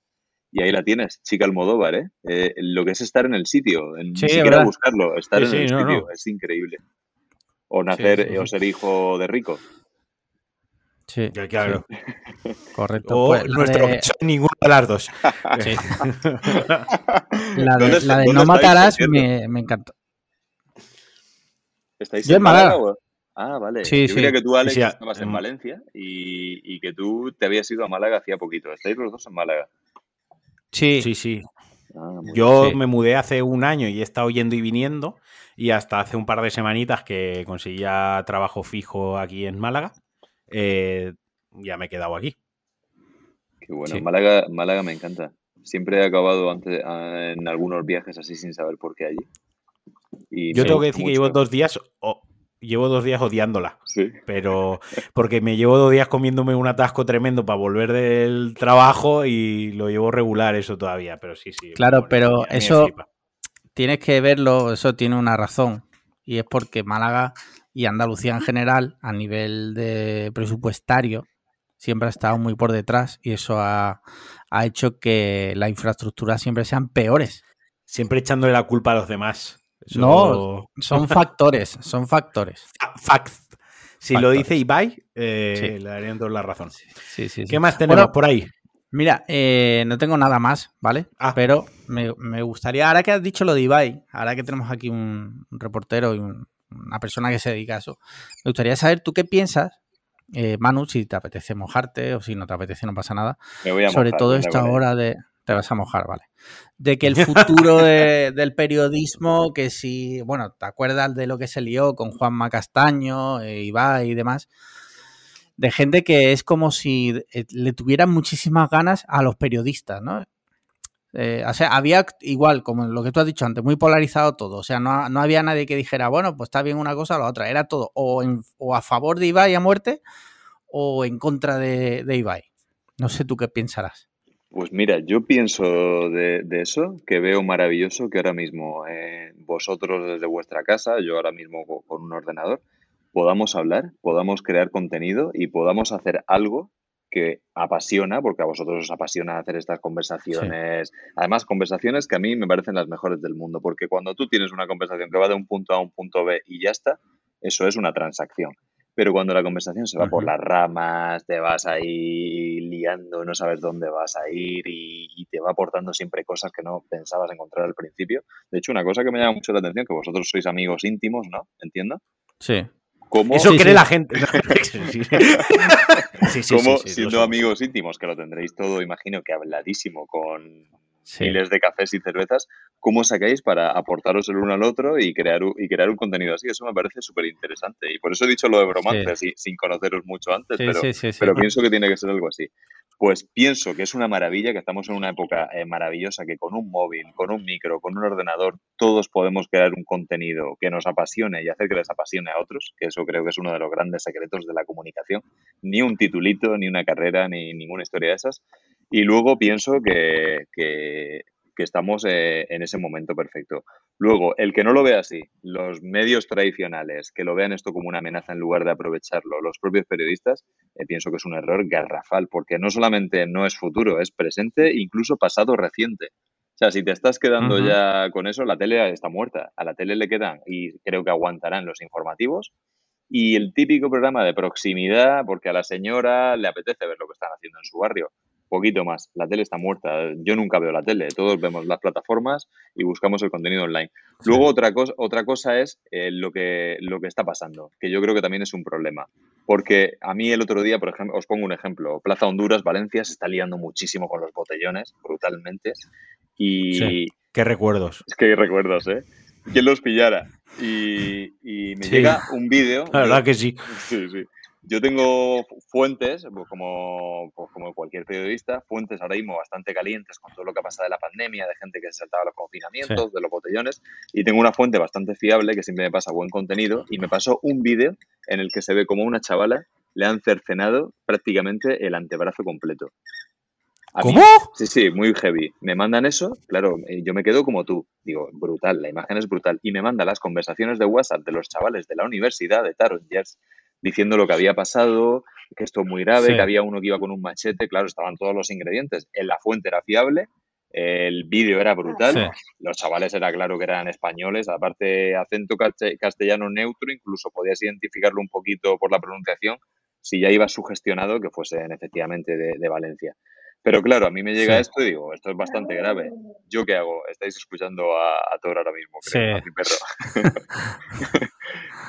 Y ahí la tienes, chica Almodóvar, ¿eh? ¿eh? lo que es estar en el sitio, en, ni siquiera buscarlo, estar en el sitio, es increíble. O nacer, o ser hijo de rico. Sí, claro. Correcto. O pues, nuestro de... ninguna de las dos. la de, la de no matarás me, me, encantó. ¿Estáis Yo en Málaga? Ah, vale. Sí, Yo sí. que tú, Alex, estabas en Valencia y, y, que tú te habías ido a Málaga hacía poquito. ¿Estáis los dos en Málaga? Sí. Sí, sí. Ah, Yo me mudé hace un año y he estado yendo y viniendo y hasta hace un par de semanitas que conseguía trabajo fijo aquí en Málaga, eh, ya me he quedado aquí. Qué bueno, Málaga, Málaga me encanta. Siempre he acabado antes, en algunos viajes así sin saber por qué allí. Y Yo tengo que decir que llevo dos días llevo dos días odiándola. Sí. Pero porque me llevo dos días comiéndome un atasco tremendo para volver del trabajo y lo llevo regular eso todavía. Pero sí, sí. Claro, pero eso tienes que verlo, eso tiene una razón. Y es porque Málaga y Andalucía en general, a nivel de presupuestario, siempre ha estado muy por detrás y eso ha, ha hecho que la infraestructura siempre sean peores. Siempre echándole la culpa a los demás. No, son factores, son factores. Facts. Si lo dice Ibai, eh, le darían toda la razón. ¿Qué más tenemos por ahí? Mira, eh, no tengo nada más, ¿vale? Ah. Pero me, gustaría, ahora que has dicho lo de Ibai, ahora que tenemos aquí un, reportero y una persona que se dedica a eso, me gustaría saber tú qué piensas, eh, Manu, si te apetece mojarte o si no te apetece, no pasa nada. sobre todo esta hora de, te vas a mojar, vale. De que el futuro del periodismo, que si, bueno, ¿te acuerdas de lo que se lió con Juanma Castaño, eh, Ibai y demás? De gente que es como si eh, le tuvieran muchísimas ganas a los periodistas, ¿no? Eh, o sea, había igual, como lo que tú has dicho antes, muy polarizado todo. O sea, no, no había nadie que dijera, bueno, pues está bien una cosa o la otra. Era todo o, o a favor de Ibai a muerte o en contra de, de Ibai. No sé tú qué pensarás. Pues mira, yo pienso de, eso, que veo maravilloso que ahora mismo eh, vosotros desde vuestra casa, yo ahora mismo con un ordenador, podamos hablar, podamos crear contenido y podamos hacer algo que apasiona, porque a vosotros os apasiona hacer estas conversaciones. Además, conversaciones que a mí me parecen las mejores del mundo, porque cuando tú tienes una conversación que va de un punto A a un punto B y ya está, eso es una transacción pero cuando la conversación se va por las ramas, te vas ahí liando, no sabes dónde vas a ir y, te va aportando siempre cosas que no pensabas encontrar al principio. De hecho, una cosa que me llama mucho la atención, que vosotros sois amigos íntimos, ¿no? ¿Entiendo? Sí. Eso cree la gente. sí, Como siendo amigos íntimos, que lo tendréis todo, imagino que habladísimo con miles de cafés y cervezas, ¿cómo sacáis para aportaros el uno al otro y crear, y crear un contenido así? Eso me parece súper interesante. Y por eso he dicho lo de bromance, sin conoceros mucho antes, pero, pero pienso que tiene que ser algo así. Pues pienso que es una maravilla, que estamos en una época eh, maravillosa, que con un móvil, con un micro, con un ordenador, todos podemos crear un contenido que nos apasione y hacer que les apasione a otros, que eso creo que es uno de los grandes secretos de la comunicación. Ni un titulito, ni una carrera, ni ninguna historia de esas. Y luego pienso que, que, estamos eh, en ese momento perfecto. Luego, el que no lo vea así, los medios tradicionales, que lo vean esto como una amenaza en lugar de aprovecharlo, los propios periodistas, eh, pienso que es un error garrafal, porque no solamente no es futuro, es presente, incluso pasado reciente. O sea, si te estás quedando ya con eso, la tele está muerta. A la tele le quedan, y creo que aguantarán los informativos, y el típico programa de proximidad, porque a la señora le apetece ver lo que están haciendo en su barrio poquito más. La tele está muerta. Yo nunca veo la tele. Todos vemos las plataformas y buscamos el contenido online. Luego otra cosa, otra cosa es eh, lo, que, lo que está pasando, que yo creo que también es un problema. Porque a mí el otro día, por ejemplo, os pongo un ejemplo. Plaza Honduras, Valencia, se está liando muchísimo con los botellones, brutalmente. Y... Qué recuerdos. Es que hay recuerdos, ¿eh? ¿Quién los pillara? Y, me llega un vídeo. La verdad que sí. Sí, sí. Yo tengo fuentes, pues como, pues como cualquier periodista, fuentes ahora mismo bastante calientes con todo lo que ha pasado de la pandemia, de gente que se saltaba los confinamientos, de los botellones, y tengo una fuente bastante fiable que siempre me pasa buen contenido, y me pasó un vídeo en el que se ve como una chavala le han cercenado prácticamente el antebrazo completo. ¿Cómo? sí, sí, muy heavy. Me mandan eso, claro, eh, yo me quedo como tú. Digo, brutal, la imagen es brutal. Y me manda las conversaciones de WhatsApp de los chavales de la universidad de Tarongers diciendo lo que había pasado, que esto es muy grave, que había uno que iba con un machete, claro, estaban todos los ingredientes. En la fuente era fiable el vídeo era brutal, los chavales era claro que eran españoles, aparte acento castellano neutro, incluso podías identificarlo un poquito por la pronunciación, si ya iba sugestionado que fuesen efectivamente de, Valencia. Pero claro, a mí me llega esto y digo, esto es bastante grave. ¿Yo qué hago? Estáis escuchando a, a Thor ahora mismo, creo, a mi perro.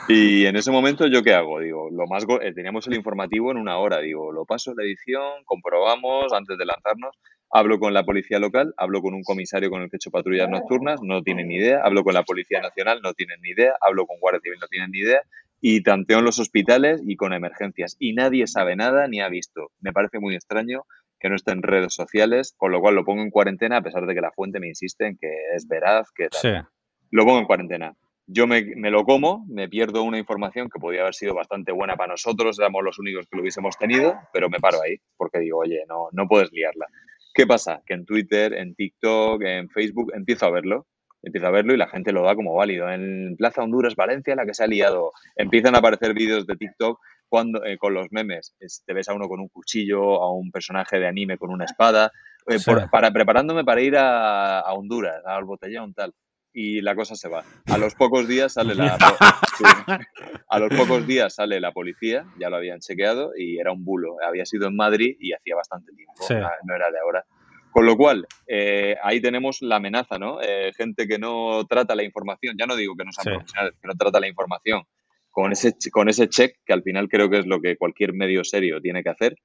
y en ese momento, ¿yo qué hago? Digo, lo más eh, teníamos el informativo en una hora, digo, lo paso en la edición, comprobamos antes de lanzarnos Hablo con la policía local, hablo con un comisario con el que he hecho patrullas nocturnas, no tienen ni idea. Hablo con la policía nacional, no tienen ni idea. Hablo con Guardia Civil, no tienen ni idea. Y tanteo en los hospitales y con emergencias. Y nadie sabe nada ni ha visto. Me parece muy extraño que no esté en redes sociales, con lo cual lo pongo en cuarentena a pesar de que la fuente me insiste en que es veraz, que tal. Lo pongo en cuarentena. Yo me, me, lo como, me pierdo una información que podía haber sido bastante buena para nosotros, éramos los únicos que lo hubiésemos tenido, pero me paro ahí porque digo, oye, no, no puedes liarla. ¿Qué pasa? Que en Twitter, en TikTok, en Facebook empiezo a verlo. Empiezo a verlo y la gente lo da como válido. En Plaza Honduras, Valencia, la que se ha liado. Empiezan a aparecer vídeos de TikTok cuando, eh, con los memes. te ves a uno con un cuchillo, a un personaje de anime con una espada. Eh, para, preparándome para ir a, a Honduras, al botellón, tal y la cosa se va. A los pocos días sale la a los pocos días sale la policía, ya lo habían chequeado y era un bulo. Había sido en Madrid y hacía bastante tiempo, no era de ahora. Con lo cual, eh, ahí tenemos la amenaza, ¿no? Eh, gente que no trata la información, ya no digo que no sea profesional, que no trata la información con ese, con ese check, que al final creo que es lo que cualquier medio serio tiene que hacer,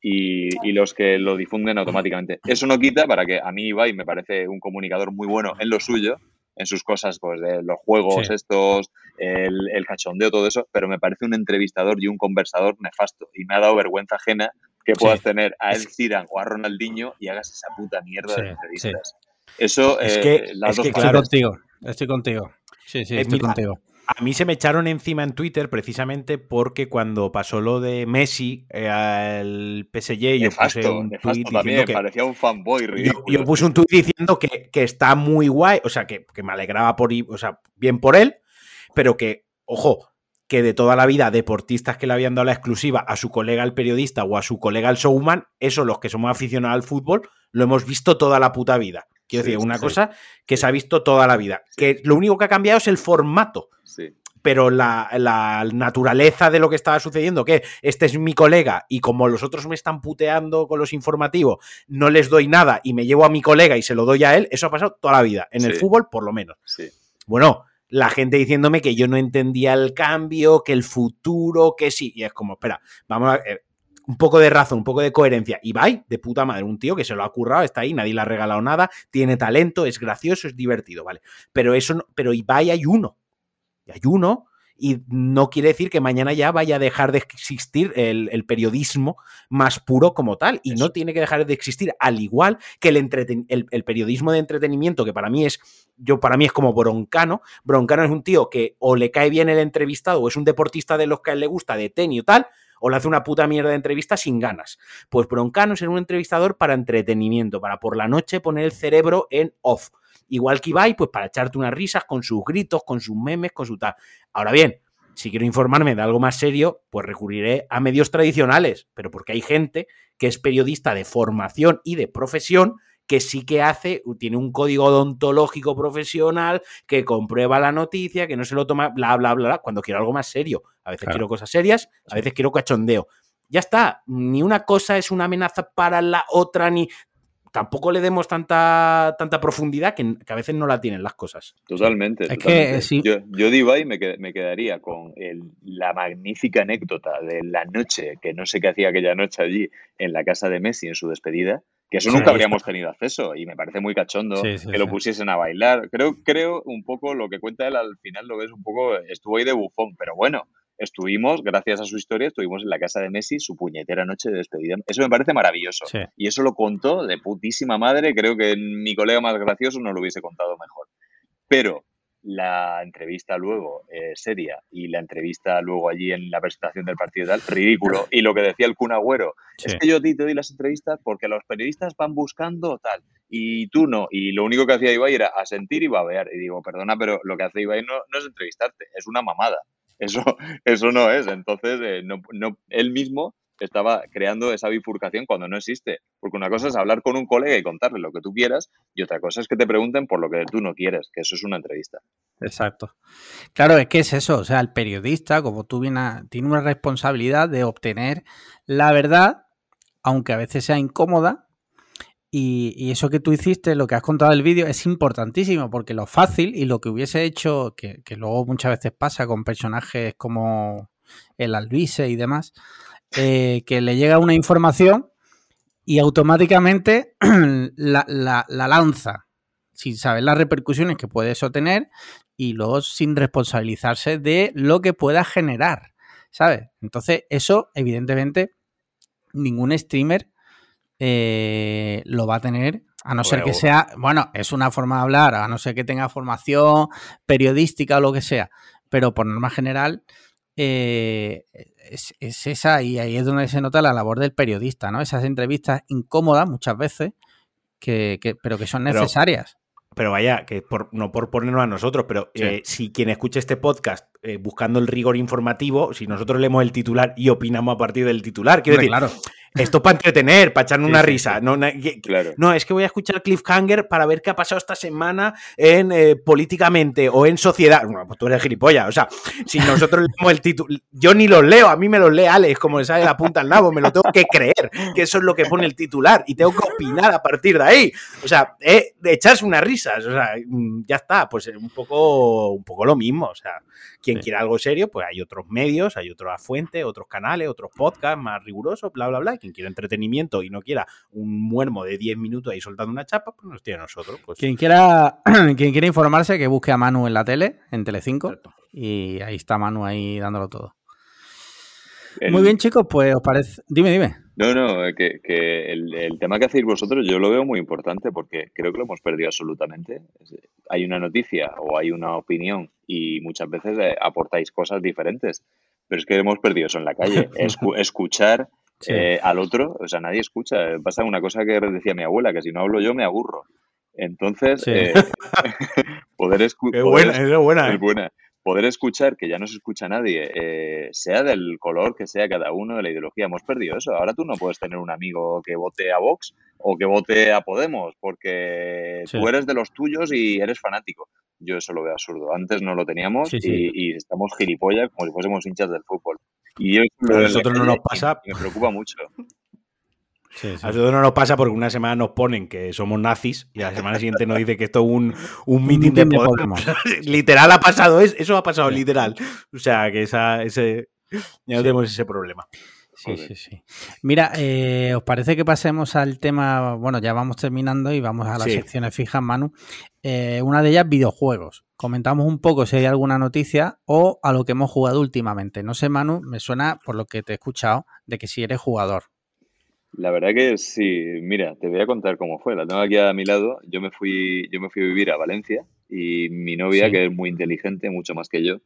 y, y, los que lo difunden automáticamente. Eso no quita para que a mí Ibai me parece un comunicador muy bueno en lo suyo, en sus cosas, pues de los juegos estos, el, cachondeo, todo eso, pero me parece un entrevistador y un conversador nefasto. Y me ha dado vergüenza ajena que puedas tener a El Siran o a Ronaldinho y hagas esa puta mierda de entrevistas. Eso, es que, eh, estoy contigo, estoy contigo. Sí, sí, estoy contigo. A mí se me echaron encima en Twitter precisamente porque cuando pasó lo de Messi eh, al PSG, yo puse un tweet diciendo que parecía un fanboy Yo, puse un tweet diciendo que, está muy guay, o sea, que, me alegraba por, o sea, bien por él, pero que, ojo, que de toda la vida deportistas que le habían dado la exclusiva a su colega el periodista o a su colega el showman, eso los que somos aficionados al fútbol, lo hemos visto toda la puta vida. Quiero decir, una cosa que se ha visto toda la vida. Que lo único que ha cambiado es el formato. Pero la, naturaleza de lo que estaba sucediendo, que este es mi colega y como los otros me están puteando con los informativos, no les doy nada y me llevo a mi colega y se lo doy a él, eso ha pasado toda la vida. En el fútbol, por lo menos. Bueno, la gente diciéndome que yo no entendía el cambio, que el futuro, que sí. Y es como, espera, vamos a. Eh, un poco de razón, un poco de coherencia. Y Ibai, de puta madre, un tío que se lo ha currado, está ahí, nadie le ha regalado nada, tiene talento, es gracioso, es divertido, ¿vale? Pero eso no, pero Ibai hay uno. Y hay uno, y no quiere decir que mañana ya vaya a dejar de existir el, periodismo más puro como tal. Y no tiene que dejar de existir, al igual que el, el, periodismo de entretenimiento, que para mí es. Yo, para mí es como Broncano. Broncano es un tío que o le cae bien el entrevistado, o es un deportista de los que a él le gusta, de tenis o tal, o le hace una puta mierda de entrevista sin ganas. Pues Broncano es un entrevistador para entretenimiento, para por la noche poner el cerebro en off. Igual que Ibai, pues para echarte unas risas con sus gritos, con sus memes, con su tal. Ahora bien, si quiero informarme de algo más serio, pues recurriré a medios tradicionales, pero porque hay gente que es periodista de formación y de profesión que sí que hace, tiene un código odontológico profesional, que comprueba la noticia, que no se lo toma, bla, bla, bla, cuando quiero algo más serio. A veces quiero cosas serias, a veces quiero cachondeo. Ya está, ni una cosa es una amenaza para la otra, ni tampoco le demos tanta, tanta profundidad que, a veces no la tienen las cosas. Totalmente. Es que yo, yo de me, me quedaría con la magnífica anécdota de la noche, que no sé qué hacía aquella noche allí en la casa de Messi en su despedida, que eso nunca habríamos tenido acceso y me parece muy cachondo que lo pusiesen a bailar. Creo, creo un poco lo que cuenta él al final lo ves un poco, estuvo ahí de bufón, pero bueno, estuvimos, gracias a su historia, estuvimos en la casa de Messi, su puñetera noche de despedida. Eso me parece maravilloso. Y eso lo contó de putísima madre, creo que mi colega más gracioso no lo hubiese contado mejor. Pero la entrevista luego eh, seria y la entrevista luego allí en la presentación del partido y tal, ridículo. Y lo que decía el Kun Agüero, es que yo a ti te doy las entrevistas porque los periodistas van buscando tal y tú no. Y lo único que hacía Ibai era asentir y babear. Y digo, perdona, pero lo que hace Ibai no, no es entrevistarte, es una mamada. Eso, eso no es. Entonces, eh, no, no, él mismo estaba creando esa bifurcación cuando no existe. Porque una cosa es hablar con un colega y contarle lo que tú quieras y otra cosa es que te pregunten por lo que tú no quieres, que eso es una entrevista. Exacto. Claro, es que es eso. O sea, el periodista, como tú vienes, tiene una responsabilidad de obtener la verdad, aunque a veces sea incómoda. Y, eso que tú hiciste, lo que has contado el vídeo, es importantísimo porque lo fácil y lo que hubiese hecho, que, que luego muchas veces pasa con personajes como el Alvise y demás, eh, que le llega una información y automáticamente la, lanza sin saber las repercusiones que puede eso tener y luego sin responsabilizarse de lo que pueda generar, ¿sabes? Entonces, eso, evidentemente, ningún streamer eh, lo va a tener, a no ser que sea, bueno, es una forma de hablar, a no ser que tenga formación periodística o lo que sea, pero por norma general, eh, es, esa y ahí es donde se nota la labor del periodista, ¿no? Esas entrevistas incómodas muchas veces, que, pero que son necesarias. Pero, vaya, que por, no por ponernos a nosotros, pero eh, si quien escuche este podcast eh, buscando el rigor informativo, si nosotros leemos el titular y opinamos a partir del titular, quiero decir, claro. Esto para entretener, para echarme una risa. No, no, es que voy a escuchar Cliffhanger para ver qué ha pasado esta semana en eh, políticamente o en sociedad. Bueno, pues tú eres gilipollas. O sea, si nosotros leemos el título, yo ni los leo, a mí me los lee Alex, como le sale la punta al nabo, me lo tengo que creer, que eso es lo que pone el titular y tengo que opinar a partir de ahí. O sea, eh, echarse unas risas. O sea, mm, ya está, pues un poco, un poco lo mismo. O sea, quien quiera algo serio, pues hay otros medios, hay otras fuentes, otros canales, otros podcasts más rigurosos, bla, bla, bla. Quien quiera entretenimiento y no quiera un muermo de 10 minutos ahí soltando una chapa, pues nos tiene a nosotros. Pues. Quien quiera, quien quiera informarse, que busque a Manu en la tele, en Telecinco, y ahí está Manu ahí dándolo todo. Muy bien, chicos, pues os parece. Dime, dime. No, no, que, el, tema que hacéis vosotros yo lo veo muy importante porque creo que lo hemos perdido absolutamente. Hay una noticia o hay una opinión y muchas veces eh, aportáis cosas diferentes, pero es que hemos perdido eso en la calle. escuchar eh, al otro, o sea, nadie escucha. Pasa una cosa que decía mi abuela, que si no hablo yo me aburro. Entonces, eh, poder escuchar... Es buena, es buena poder escuchar que ya no se escucha nadie, eh, sea del color que sea cada uno de la ideología. Hemos perdido eso. Ahora tú no puedes tener un amigo que vote a Vox o que vote a Podemos porque tú eres de los tuyos y eres fanático. Yo eso lo veo absurdo. Antes no lo teníamos y, estamos gilipollas como si fuésemos hinchas del fútbol. Y eso a nosotros no nos pasa. Me preocupa mucho. A nosotros no nos pasa porque una semana nos ponen que somos nazis y la semana siguiente nos dice que esto es un, un meeting de Podemos. literal ha pasado, eso ha pasado literal. O sea, que esa, ese, ya no tenemos ese problema. Sí, sí, sí. Mira, eh, ¿os parece que pasemos al tema? Bueno, ya vamos terminando y vamos a las secciones fijas, Manu. Eh, una de ellas, videojuegos. Comentamos un poco si hay alguna noticia o a lo que hemos jugado últimamente. No sé, Manu, me suena, por lo que te he escuchado, de que si eres jugador. La verdad que sí, mira, te voy a contar cómo fue. La tengo aquí a mi lado. Yo me fui, yo me fui a vivir a Valencia y mi novia, que es muy inteligente, mucho más que yo,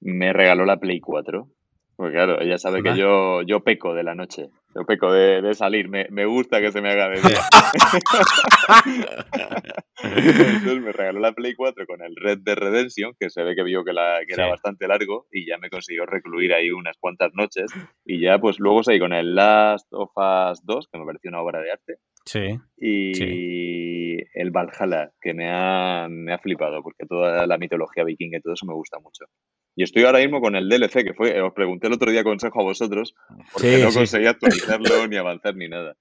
me regaló la Play 4. Porque claro, ella sabe que yo, yo peco de la noche. Yo peco de, salir. Me, me, gusta que se me haga de día. Entonces me regaló la Play 4 con el Red de Redemption, que se ve que vio que, la, que era bastante largo y ya me consiguió recluir ahí unas cuantas noches. Y ya pues luego seguí con el Last of Us 2, que me pareció una obra de arte. Sí. Y el Valhalla, que me ha, me ha flipado, porque toda la mitología vikinga y todo eso me gusta mucho. Y estoy ahora mismo con el DLC, que fue, os pregunté el otro día consejo a vosotros, porque no conseguí actualizarlo ni avanzar ni nada.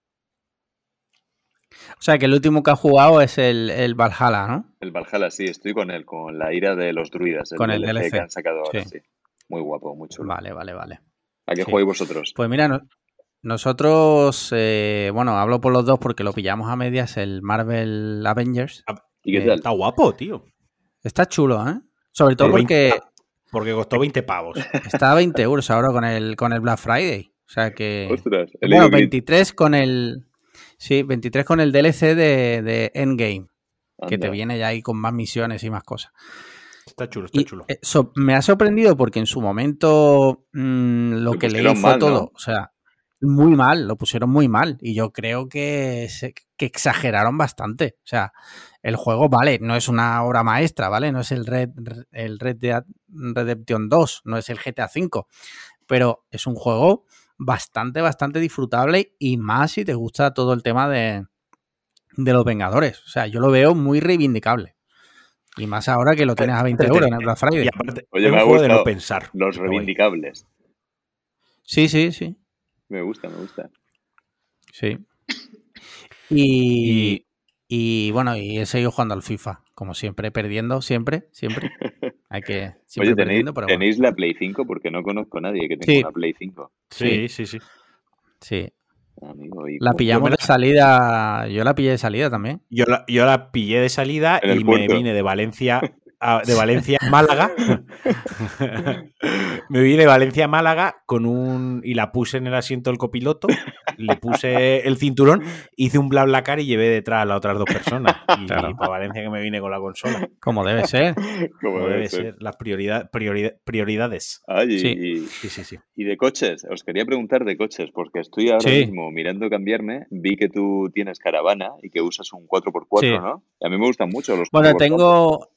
O sea, que el último que ha jugado es el, el, Valhalla, ¿no? El Valhalla, sí, estoy con él, con la ira de los druidas. con el DLC, que han sacado ahora, sí. Muy guapo, muy chulo. Vale, vale, vale. ¿A qué jugáis vosotros? Pues mira, nosotros, eh, bueno, hablo por los dos porque lo pillamos a medias, el Marvel Avengers. Ah, ¿Y qué tal? Está guapo, tío. Está chulo, ¿eh? Sobre todo porque... Porque costó 20 pavos. Está a 20 euros ahora con el, con el Black Friday. O sea que. Ostras, bueno, 23 con el. Sí, 23 con el DLC de, Endgame. Que te viene ya ahí con más misiones y más cosas. Está chulo, está chulo. Eh, me ha sorprendido porque en su momento mm, lo, que leí fue todo. O sea, muy mal, lo pusieron muy mal. Y yo creo que, que exageraron bastante. O sea, el juego, vale, no es una obra maestra, ¿vale? No es el Red, el Red Dead Redemption 2, no es el GTA V, pero es un juego bastante, bastante disfrutable y más si te gusta todo el tema de, de los Vengadores. O sea, yo lo veo muy reivindicable. Y más ahora que lo tienes a 20 euros en el Black Friday. Y aparte, Oye, es me un ha juego de no pensar. Los reivindicables. Sí, sí, sí. Me gusta, me gusta. Sí. Y, y bueno, y he seguido jugando al FIFA, como siempre, perdiendo, siempre, siempre. Hay que siempre Oye, ¿tenéis, perdiendo, pero bueno. ¿tenéis la Play 5? Porque no conozco a nadie que tenga Sí. una Play 5. Sí, sí, sí. Sí. Amigo, La pillamos de salida. Yo la pillé de salida también. Yo la, yo la pillé de salida y me vine de Valencia a, de Valencia a Málaga. me vine de Valencia a Málaga con un y la puse en el asiento del copiloto, le puse el cinturón, hice un bla bla car y llevé detrás a las otras dos personas. Y, Claro. para Valencia que me vine con la consola. Como debe ser. Como debe ser, las prioridad, priorida- prioridades. Ay, Sí. y, Sí, sí, sí. y de coches, os quería preguntar de coches, porque estoy ahora Sí. mismo mirando cambiarme, vi que tú tienes caravana y que usas un 4x4, Sí. ¿no? Y a mí me gustan mucho los Bueno, 4x4. tengo,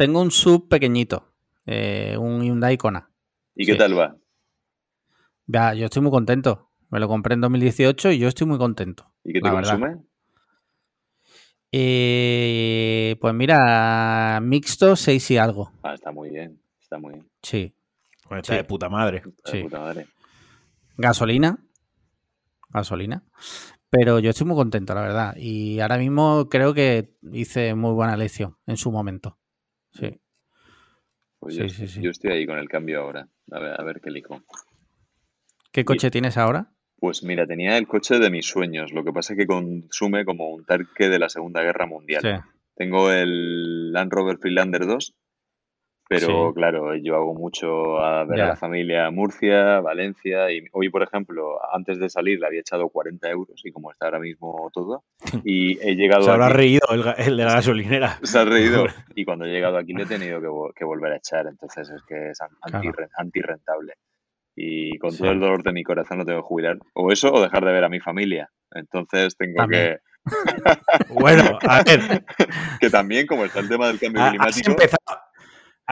tengo un sub pequeñito. eh, un Hyundai Kona. ¿Y qué sí. tal va? Ya, yo estoy muy contento. Me lo compré en 2018 y yo estoy muy contento. ¿Y qué te verdad. consume? Eh, pues mira, mixto 6 y algo. Ah, está muy bien, está muy bien. Sí. Pues está Sí. de puta madre. Está de Sí. puta madre. Gasolina. Gasolina. Pero yo estoy muy contento, la verdad. Y ahora mismo creo que hice muy buena elección en su momento. Sí. Pues Sí, yo, sí, sí. yo estoy ahí con el cambio ahora. A ver, a ver qué elijo. ¿Qué coche tienes ahora? Pues mira, tenía el coche de mis sueños. Lo que pasa es que consume como un tanque de la Segunda Guerra Mundial. Tengo el Land Rover Freelander 2, pero Sí. claro, yo hago mucho a ver a la familia a Murcia, Valencia, y hoy, por ejemplo, antes de salir le había echado 40 euros, y como está ahora mismo todo, y he llegado Se habrá aquí- reído el, el de la gasolinera. se ha reído, y cuando he llegado aquí le he tenido que, vo- que volver a echar, entonces es que es an- Claro. antirrentable. Y con Sí. todo el dolor de mi corazón lo tengo que jubilar. O eso, o dejar de ver a mi familia. Entonces tengo También. Bueno, a ver, que... Que también, como está el tema del cambio has climático... empezado,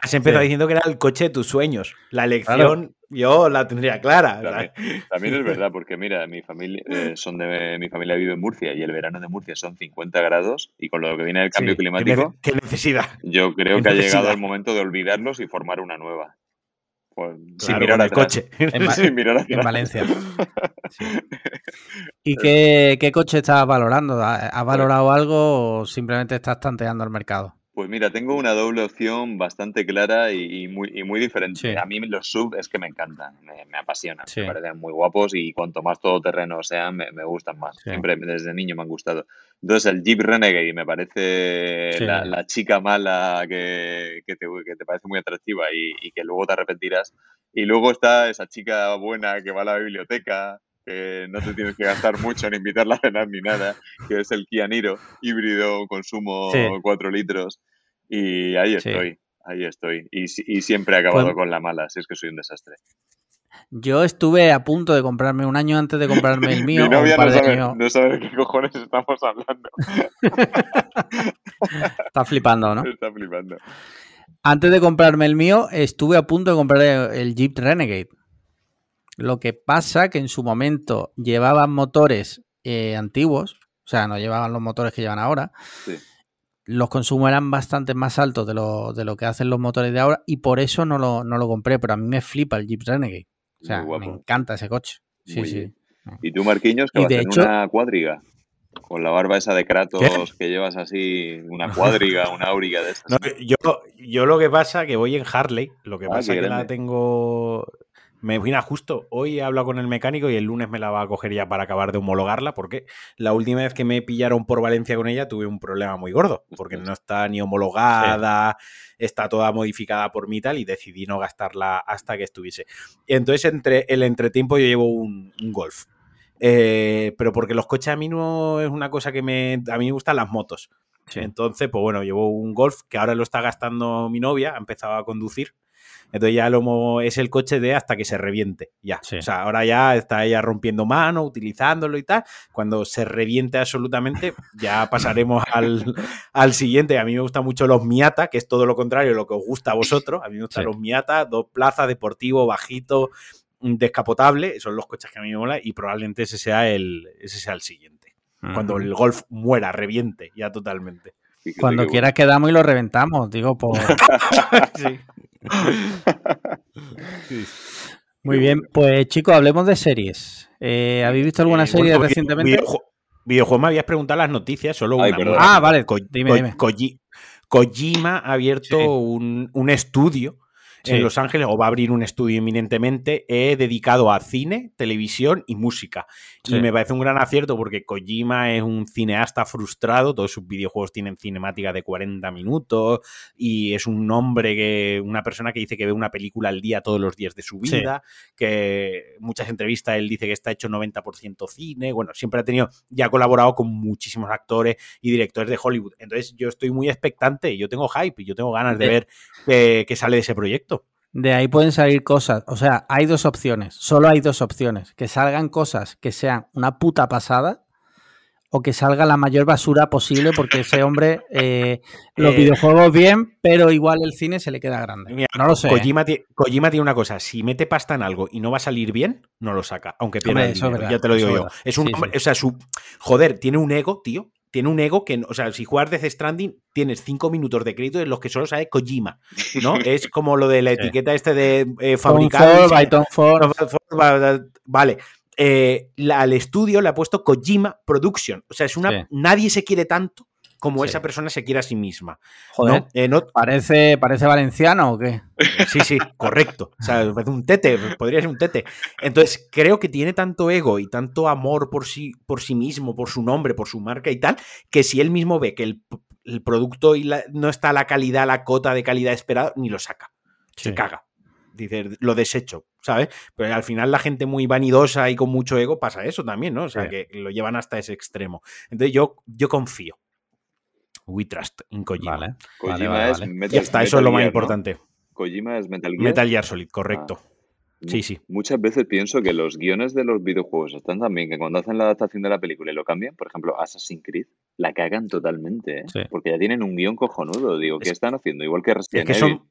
has empezado Sí. diciendo que era el coche de tus sueños. La elección yo la tendría clara. También, también es verdad, porque mira, mi familia eh, son de mi familia vive en Murcia y el verano de Murcia son 50 grados y con lo que viene el cambio sí, ¿qué climático, ¿Qué necesidad? yo creo que ha llegado el momento de olvidarlos y formar una nueva. Pues, sin Claro, mirar atrás. coche. En, Sin mirar en. Valencia. Sí. ¿Y qué, qué coche estás valorando? ¿Ha- ¿Has valorado algo o simplemente estás tanteando el mercado? Pues mira, tengo una doble opción bastante clara y, y muy, y muy diferente. Sí. A mí los sub es que me encantan, me, me apasionan, Sí. me parecen muy guapos y cuanto más todoterreno sean, me, me gustan más. Sí. Siempre desde niño me han gustado. Entonces el Jeep Renegade me parece la, la chica mala que, que te, que te parece muy atractiva y, y que luego te arrepentirás. Y luego está esa chica buena que va a la biblioteca, que no te tienes que gastar mucho en invitarla a cenar ni nada, que es el Kia Niro, híbrido, consumo Sí. 4 litros. Y ahí Sí. estoy, ahí estoy. Y, y siempre he acabado Pues- con la mala, si es que soy un desastre. Yo estuve a punto de comprarme un año antes de comprarme el mío. Mi novia no de sabe, años. no sabe de qué cojones estamos hablando. Estás flipando, ¿no? Está flipando. Antes de comprarme el mío, estuve a punto de comprar el, el Jeep Renegade. Lo que pasa que en su momento llevaban motores eh, antiguos, o sea, no llevaban los motores que llevan ahora. Sí. Los consumos eran bastante más altos de lo, de lo que hacen los motores de ahora y por eso no lo, no lo compré, pero a mí me flipa el Jeep Renegade. O sea, me encanta ese coche. Sí, Muy sí. bien. ¿Y tú, Marquinhos, que Y vas de en hecho- una cuadriga? Con la barba esa de Kratos que llevas así, una cuadriga, una auriga de estas. No, yo, yo lo que pasa que voy en Harley, lo que Ah, pasa que la tengo... Me vine justo, hoy he hablado con el mecánico y el lunes me la va a coger ya para acabar de homologarla, porque la última vez que me pillaron por Valencia con ella tuve un problema muy gordo, porque no está ni homologada, está toda modificada por mí y tal, y decidí no gastarla hasta que estuviese. Y entonces, entre el entretiempo yo llevo un, un Golf. Eh, pero porque los coches a mí no es una cosa que me... A mí me gustan las motos. Sí. Entonces, pues bueno, llevo un Golf que ahora lo está gastando mi novia, ha empezado a conducir. Entonces ya lo hemos- es el coche de hasta que se reviente. Ya. Sí. O sea, ahora ya está ella rompiendo mano, utilizándolo y tal. Cuando se reviente absolutamente, ya pasaremos al, al siguiente. A mí me gustan mucho los Miata, que es todo lo contrario de lo que os gusta a vosotros. A mí me gustan Sí. los Miata, dos plazas, deportivo, bajito, descapotable, son los coches que a mí me mola y probablemente ese sea el, ese sea el siguiente. Cuando el Golf muera, reviente ya totalmente. Cuando quieras quedamos y lo reventamos, digo, por... sí. Muy bien, pues chicos, hablemos de series. Eh, ¿Habéis visto alguna serie recientemente? Videojuego, me habías preguntado las noticias, solo una. Ah, vale, dime, dime. Kojima ha abierto un, un, estudio en Los Ángeles, o va a abrir un estudio eminentemente he dedicado a cine, televisión y música. Y me parece un gran acierto porque Kojima es un cineasta frustrado, todos sus videojuegos tienen cinemática de 40 minutos y es un hombre que, una persona que dice que ve una película al día todos los días de su vida, que muchas entrevistas él dice que está hecho 90% cine, bueno, siempre ha tenido, ya ha colaborado con muchísimos actores y directores de Hollywood. Entonces yo estoy muy expectante, yo tengo hype y yo tengo ganas de ver qué sale de ese proyecto. De ahí pueden salir cosas. O sea, hay dos opciones. Solo hay dos opciones. Que salgan cosas que sean una puta pasada o que salga la mayor basura posible porque ese hombre eh, los eh, videojuegos bien, pero igual el cine se le queda grande. no lo sé. ¿eh? Kojima, tiene una cosa, si mete pasta en algo y no va a salir bien, no lo saca, aunque pierda el dinero, ya te lo digo yo. Es un o sea, su joder, tiene un ego, tío, tiene un ego que, o sea, si juegas Death Stranding, tienes cinco minutos de crédito en los que solo sabe Kojima, ¿no? es como lo de la etiqueta este de eh, fabricado. Vale. Eh, al estudio le ha puesto Kojima Production. O sea, es una. Nadie se quiere tanto como esa persona se quiere a sí misma. Joder, eh, ¿Parece, ¿parece valenciano o qué? Sí, sí, correcto. O sea, un tete, podría ser un tete. Entonces, creo que tiene tanto ego y tanto amor por sí, por sí mismo, por su nombre, por su marca y tal, que si él mismo ve que el, producto y no está a la calidad, la cota de calidad esperada, ni lo saca. Se caga. Dice, lo desecho, ¿sabes? Pero al final la gente muy vanidosa y con mucho ego pasa eso también, ¿no? O sea, que lo llevan hasta ese extremo. Entonces yo, yo confío. We trust in Kojima. Kojima es Metal, ya está, eso es lo más importante. Kojima es Metal Gear. Metal Gear Solid, correcto. Ah. Sí, sí. Muchas veces pienso que los guiones de los videojuegos están tan bien que cuando hacen la adaptación de la película y lo cambian, por ejemplo, Assassin's Creed, la cagan totalmente, ¿eh? Porque ya tienen un guion cojonudo. Digo, ¿qué están haciendo? Igual que Resident es que Son...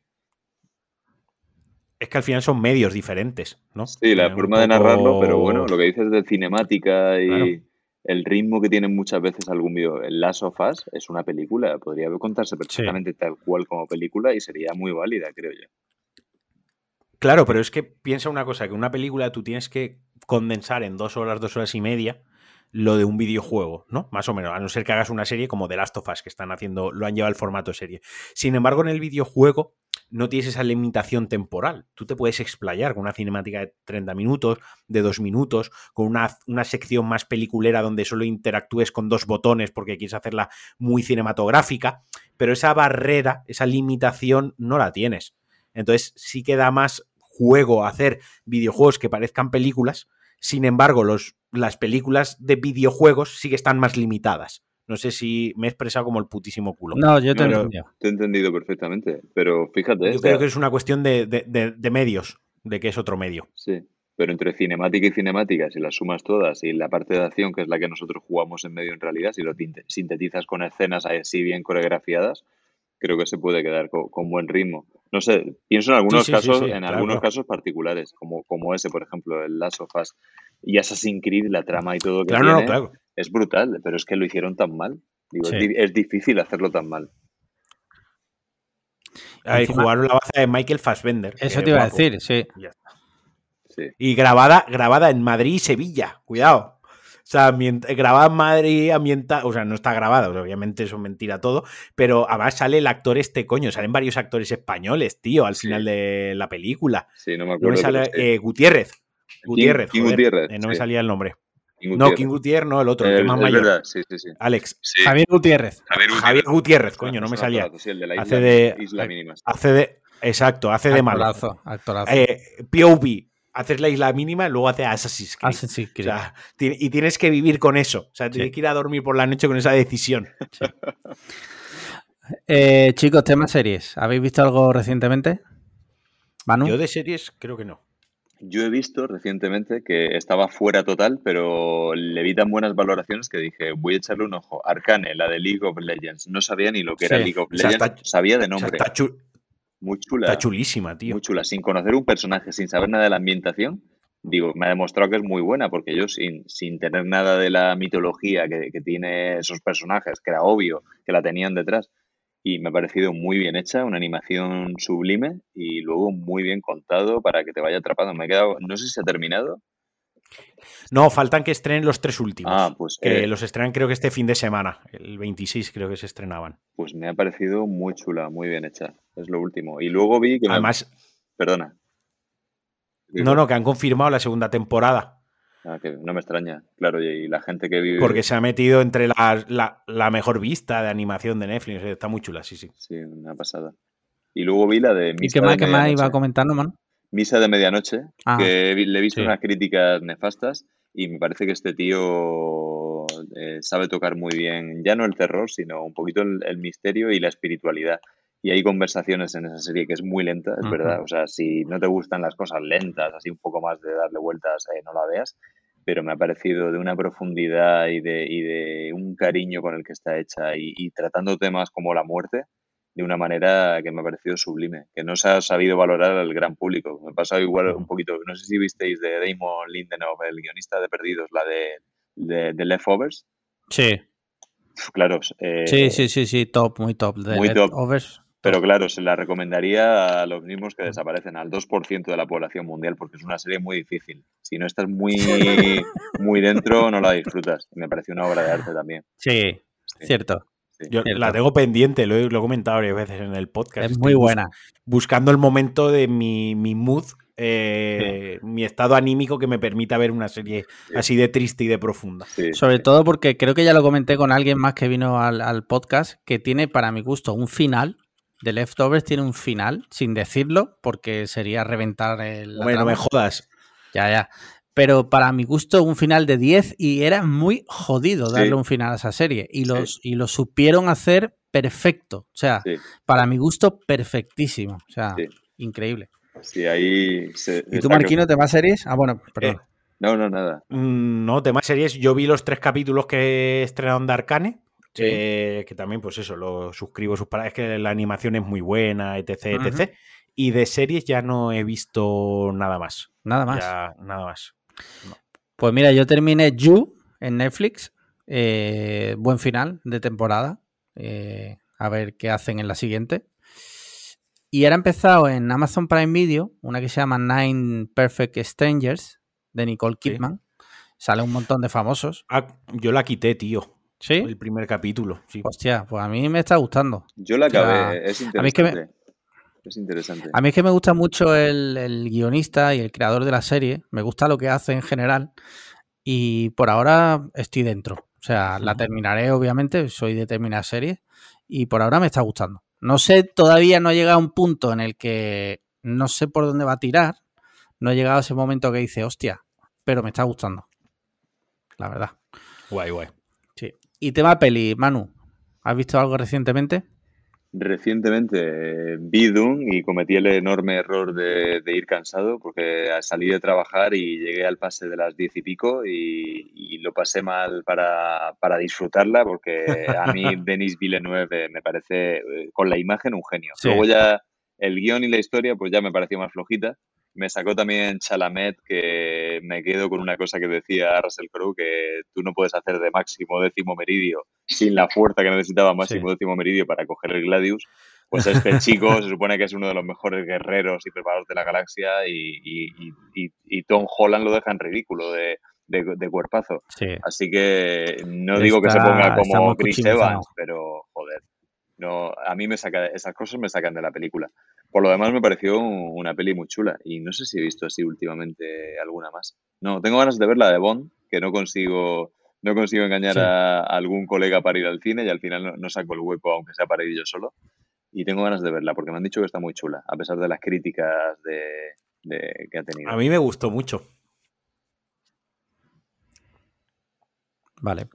Es que al final son medios diferentes, ¿no? Sí, la forma de narrarlo, pero bueno, lo que dices de cinemática y el ritmo que tienen muchas veces algún video. El Last of Us es una película, podría contarse perfectamente tal cual como película y sería muy válida, creo yo. Claro, pero es que piensa una cosa, que una película tú tienes que condensar en dos horas, dos horas y media lo de un videojuego, ¿no? Más o menos, a no ser que hagas una serie como The Last of Us, que están haciendo, lo han llevado al formato serie. Sin embargo, en el videojuego no tienes esa limitación temporal. Tú te puedes explayar con una cinemática de 30 minutos, de 2 minutos, con una, una, sección más peliculera donde solo interactúes con dos botones porque quieres hacerla muy cinematográfica, pero esa barrera, esa limitación no la tienes. Entonces sí que da más juego hacer videojuegos que parezcan películas, sin embargo los, las películas de videojuegos sí que están más limitadas. No sé si me he expresado como el putísimo culo. No, yo te, he entendido. te he entendido perfectamente, pero fíjate. Yo creo que es una cuestión de, de, medios, de que es otro medio. Sí, pero entre cinemática y cinemática, si las sumas todas y la parte de acción, que es la que nosotros jugamos en medio en realidad, si lo sintetizas con escenas así bien coreografiadas, creo que se puede quedar con, buen ritmo. No sé, pienso en algunos casos, en algunos casos particulares, como, como ese, por ejemplo, el Last of Us y Assassin's Creed, la trama y todo que claro, tiene, claro es brutal, pero es que lo hicieron tan mal. es, difícil hacerlo tan mal. Ahí jugaron la base de Michael Fassbender. Eso te iba a decir, sí. Y grabada, grabada en Madrid y Sevilla, cuidado. O sea, grabada en Madrid, ambientada, o sea, no está grabada, obviamente eso es mentira todo, pero además sale el actor este coño, salen varios actores españoles, tío, al final de la película. Sí, no me acuerdo. No sale, eh, Gutiérrez. Gutiérrez, Gutiérrez eh, no me salía el nombre. No, King Gutiérrez, no, el otro, el más mayor. Sí, sí, sí. Alex. Javier Gutiérrez. Javier Gutiérrez, coño, no me salía. hace de. Isla Mínima. Hace de. Exacto, hace de malo. Actorazo, eh, POV, haces la isla mínima y luego hace Assassin's Creed. Assassin's Creed. O sea, y tienes que vivir con eso. O sea, tienes que ir a dormir por la noche con esa decisión. Eh, chicos, tema series. ¿Habéis visto algo recientemente? ¿Manu? Yo de series creo que no. Yo he visto recientemente que estaba fuera total, pero le vi tan buenas valoraciones que dije, voy a echarle un ojo. Arcane, la de League of Legends. No sabía ni lo que era League of Legends, sabía de nombre. está muy chula. Está chulísima, tío. Muy chula. Sin conocer un personaje, sin saber nada de la ambientación, digo, me ha demostrado que es muy buena, porque yo sin, sin tener nada de la mitología que, que tiene esos personajes, que era obvio que la tenían detrás, y me ha parecido muy bien hecha, una animación sublime y luego muy bien contado para que te vaya atrapando. Me he quedado, no sé si se ha terminado. No, faltan que estrenen los tres últimos. Ah, pues que eh, los estrenan creo que este fin de semana, el 26 creo que se estrenaban. pues me ha parecido muy chula, muy bien hecha. Es lo último. Y luego vi que me- Además, Perdona. no, no, que han confirmado la segunda temporada. Ah, que no me extraña, claro, y la gente que vive... Porque se ha metido entre la, la- la mejor vista de animación de Netflix. Está muy chula, sí, sí. Sí, una pasada. Y luego vi la de ¿Y Misa qué más, de qué más iba comentando, mano? Misa de Medianoche, Ah, que le he visto sí. unas críticas nefastas y me parece que este tío eh, sabe tocar muy bien, ya no el terror, sino un poquito el, el misterio y la espiritualidad. Y hay conversaciones en esa serie que es muy lenta, es Ujú. verdad. O sea, si no te gustan las cosas lentas, así un poco más de darle vueltas, eh, no la veas. Pero me ha parecido de una profundidad y de, y de un cariño con el que está hecha y, y tratando temas como la muerte de una manera que me ha parecido sublime, que no se ha sabido valorar al gran público. Me ha pasado igual un poquito, no sé si visteis de Damon Lindelof, el guionista de Perdidos, la de, de, de Leftovers. Sí, Claro, eh, sí, sí, sí, sí, top, muy top. De muy top. Leftovers. Pero claro, se la recomendaría a los mismos que desaparecen, al 2% de la población mundial, porque es una serie muy difícil. Si no estás muy, muy dentro, no la disfrutas. Me pareció una obra de arte también. Sí, Sí. cierto. Sí. Yo Cierto. la tengo pendiente, lo he, lo he comentado varias veces en el podcast. Es Estoy muy bus- buena. buscando el momento de mi, mi mood, eh, mi estado anímico que me permita ver una serie Sí. así de triste y de profunda. Sí, Sobre sí. todo porque creo que ya lo comenté con alguien más que vino al, al podcast, que tiene para mi gusto un final. The Leftovers tiene un final, sin decirlo, porque sería reventar el. la Hombre, no trama. me jodas. Ya, ya. Pero para mi gusto, un final de 10 y era muy jodido darle Sí. un final a esa serie. Y, Sí. los, y lo supieron hacer perfecto. O sea, Sí, para mi gusto, perfectísimo. O sea, Sí. increíble. sí, ahí se- ¿Y tú, Marquino, te más series? Ah, bueno, perdón. No, no, nada. Mm, No, temas series. Yo vi los tres capítulos que estrenaron de Arcane. Sí. eh, que también, pues eso, lo suscribo sus palabras. Es que la animación es muy buena, etc, etc. Y de series ya no he visto nada más. Nada más. Ya, nada más. Pues mira, yo terminé You en Netflix. eh, buen final de temporada. eh, a ver qué hacen en la siguiente. Y ahora ha empezado en Amazon Prime Video una que se llama Nine Perfect Strangers de Nicole Sí. Kidman. Sale un montón de famosos. Ah, yo la quité, tío. ¿Sí? El primer capítulo. Sí. Hostia, pues a mí me está gustando. Yo la O sea, acabé, es a mí es que me- interesante. Es interesante. A mí es que me gusta mucho el, el guionista y el creador de la serie. Me gusta lo que hace en general. Y por ahora estoy dentro. O sea, la terminaré, obviamente. Soy de terminar series. Y por ahora me está gustando. No sé, todavía no he llegado a un punto en el que no sé por dónde va a tirar. No he llegado a ese momento que dice, hostia, pero me está gustando. La verdad. Guay, guay. Sí. Y tema peli, Manu. ¿Has visto algo recientemente? Recientemente eh, vi Dune y cometí el enorme error de, de ir cansado porque salí de trabajar y llegué al pase de las diez y pico y, y lo pasé mal para, para disfrutarla porque a mí Denis Villeneuve me parece eh, con la imagen un genio. Sí. Luego ya el guion y la historia pues ya me pareció más flojita. Me sacó también Chalamet que me quedo con una cosa que decía Russell Crowe que tú no puedes hacer de máximo décimo meridio sin la fuerza que necesitaba máximo Sí. décimo meridio para coger el Gladius. Pues este chico se supone que es uno de los mejores guerreros y preparados de la galaxia y, y- y- y- Tom Holland lo deja en ridículo de, de- de cuerpazo. Sí. Así que no digo que se ponga como Chris. Evans, pero joder, no, a mí me saca, esas cosas me sacan de la película. Por lo demás me pareció un- una peli muy chula y no sé si he visto así últimamente alguna más. No, tengo ganas de ver la de Bond, que no consigo no consigo engañar Sí. a, a algún colega para ir al cine y al final no, no saco el hueco aunque sea para ir yo solo. Y tengo ganas de verla porque me han dicho que está muy chula, a pesar de las críticas de, de- que ha tenido. A mí me gustó mucho. Vale.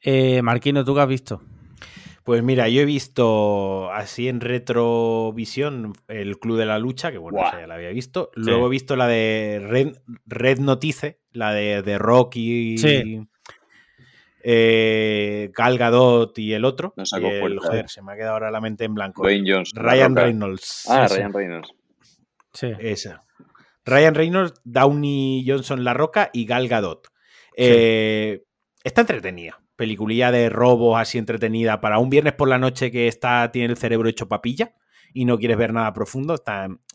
Eh, Marquino, ¿tú qué has visto? Pues mira, yo he visto así en retrovisión el Club de la Lucha, que bueno, esa ya la había visto. Luego he visto la de Red, Red Notice, la de, de Rocky, Sí. eh, Gal Gadot y el otro. No el- joder, eh. se me ha quedado ahora la mente en blanco. Dwayne Ryan. Reynolds. Ah, Ryan Reynolds. Sí. esa. Ryan Reynolds, Downey Johnson La Roca y Gal Gadot. Eh, está entretenida. Peliculilla de robos así entretenida para un viernes por la noche que está, tiene el cerebro hecho papilla y no quieres ver nada profundo,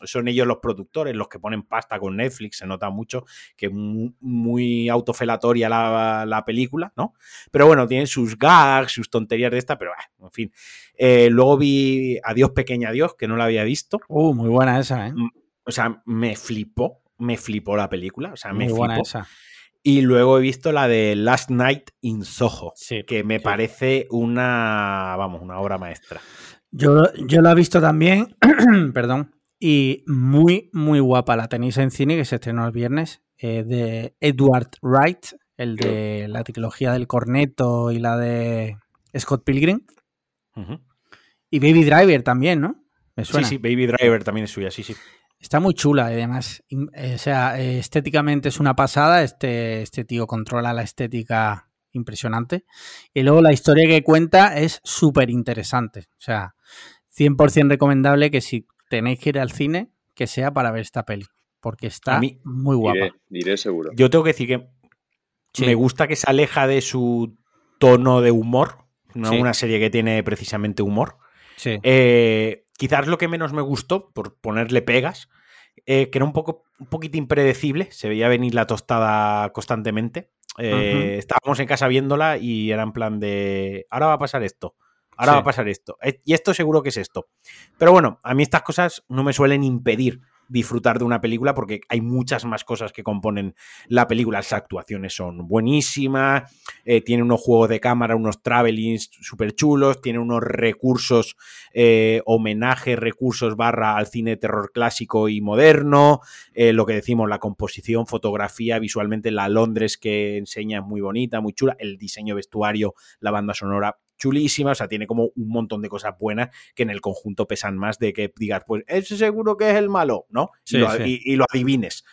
son ellos los productores, los que ponen pasta con Netflix, se nota mucho que es muy, autofelatoria la, película, ¿no? Pero bueno, tienen sus gags, sus tonterías de esta, pero ah, en fin. Eh, luego vi Adiós Pequeña Adiós, que no la había visto. Uh, muy buena esa, ¿eh? Mm, o sea, me flipó, me flipó la película, o sea, me muy Buena esa. Y luego he visto la de Last Night in Soho, que me parece una, vamos, una obra maestra. Yo, yo la he visto también, perdón, y muy, muy guapa. La tenéis en cine, que se estrenó el viernes, eh, de Edward Wright, el de la trilogía del corneto y la de Scott Pilgrim. Y Baby Driver también, ¿no? Sí, sí, Baby Driver también es suya, sí, sí. Está muy chula, además. Eh, o sea, estéticamente es una pasada. Este, este tío controla la estética impresionante. Y luego la historia que cuenta es súper interesante. O sea, 100% recomendable que si tenéis que ir al cine, que sea para ver esta peli. Porque está muy guapa. Diré, seguro. Yo tengo que decir que me gusta que se aleja de su tono de humor. No una serie que tiene precisamente humor. Eh, quizás lo que menos me gustó, por ponerle pegas, eh, que era un poco un poquito impredecible. Se veía venir la tostada constantemente. Eh, estábamos en casa viéndola y era en plan de, ahora va a pasar esto, ahora va a pasar esto, eh, y esto seguro que es esto. Pero bueno, a mí estas cosas no me suelen impedir disfrutar de una película porque hay muchas más cosas que componen la película. Las actuaciones son buenísimas, eh, tiene unos juegos de cámara, unos travelings súper chulos, tiene unos recursos, eh, homenaje, recursos barra al cine terror clásico y moderno, eh, lo que decimos, la composición, fotografía, visualmente la Londres que enseña es muy bonita, muy chula, el diseño vestuario, la banda sonora chulísima, o sea, tiene como un montón de cosas buenas que en el conjunto pesan más de que digas, pues ese seguro que es el malo, ¿no? y, lo, adivines.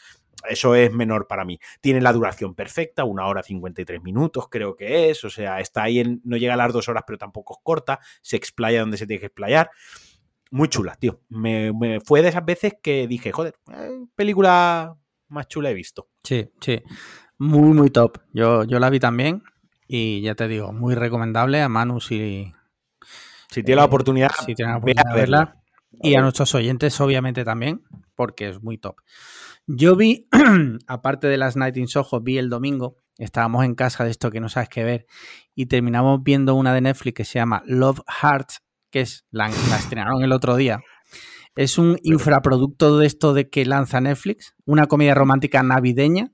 Eso es menor para mí. Tiene la duración perfecta, una hora 53 minutos, creo que es. O sea, está ahí en. No llega a las dos horas, pero tampoco es corta. Se explaya donde se tiene que explayar. Muy chula, tío. Me, fue de esas veces que dije, joder, eh, película más chula he visto. Sí, sí. Muy, muy top. Yo, yo la vi también. Y ya te digo, muy recomendable a Manu si, si tiene la eh, oportunidad, si tiene la oportunidad de verla. Y a nuestros oyentes, obviamente, también, porque es muy top. Yo vi, aparte de las Night in Soho, vi el domingo, estábamos en casa de esto que no sabes qué ver, y terminamos viendo una de Netflix que se llama Love Hearts, que es la, la estrenaron el otro día. Es un infraproducto de esto de que lanza Netflix, una comedia romántica navideña,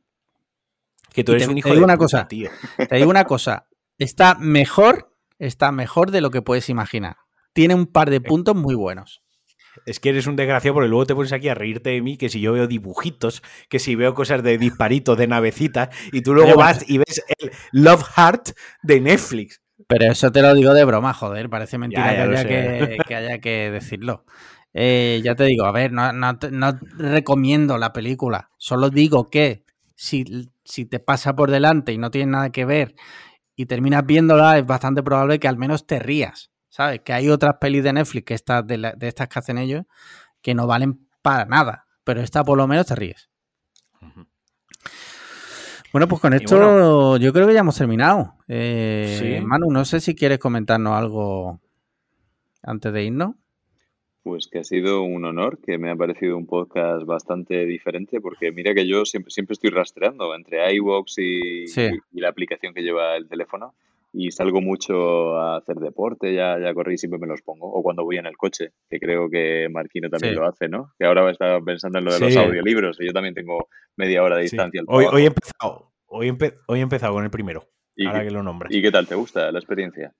que tú eres un hijo te digo una cosa, tío. Te digo una cosa. Está mejor, está mejor de lo que puedes imaginar. Tiene un par de puntos muy buenos. Es que eres un desgraciado porque luego te pones aquí a reírte de mí que si yo veo dibujitos, que si veo cosas de disparitos, de navecitas, y tú luego vas y ves el Love Heart de Netflix. Pero eso te lo digo de broma, joder, parece mentira que, haya que, decirlo. Eh, ya te digo, a ver, no, no, recomiendo la película, solo digo que si si te pasa por delante y no tiene nada que ver y terminas viéndola, es bastante probable que al menos te rías, ¿sabes? Que hay otras pelis de Netflix que estas, de, estas que hacen ellos que no valen para nada, pero esta por lo menos te ríes. Bueno, pues con esto yo creo que ya hemos terminado. Eh, Manu, no sé si quieres comentarnos algo antes de irnos. Pues que ha sido un honor, que me ha parecido un podcast bastante diferente, porque mira que yo siempre, siempre estoy rastreando entre iVoox y, y, la aplicación que lleva el teléfono y salgo mucho a hacer deporte, ya, ya corrí y siempre me los pongo, o cuando voy en el coche, que creo que Marquino también lo hace, ¿no? Que ahora está pensando en lo de los audiolibros, y yo también tengo media hora de distancia. Hoy, hoy, he empezado, hoy, hoy he empezado con el primero, ahora que lo nombras. ¿Y qué tal? ¿Te gusta la experiencia?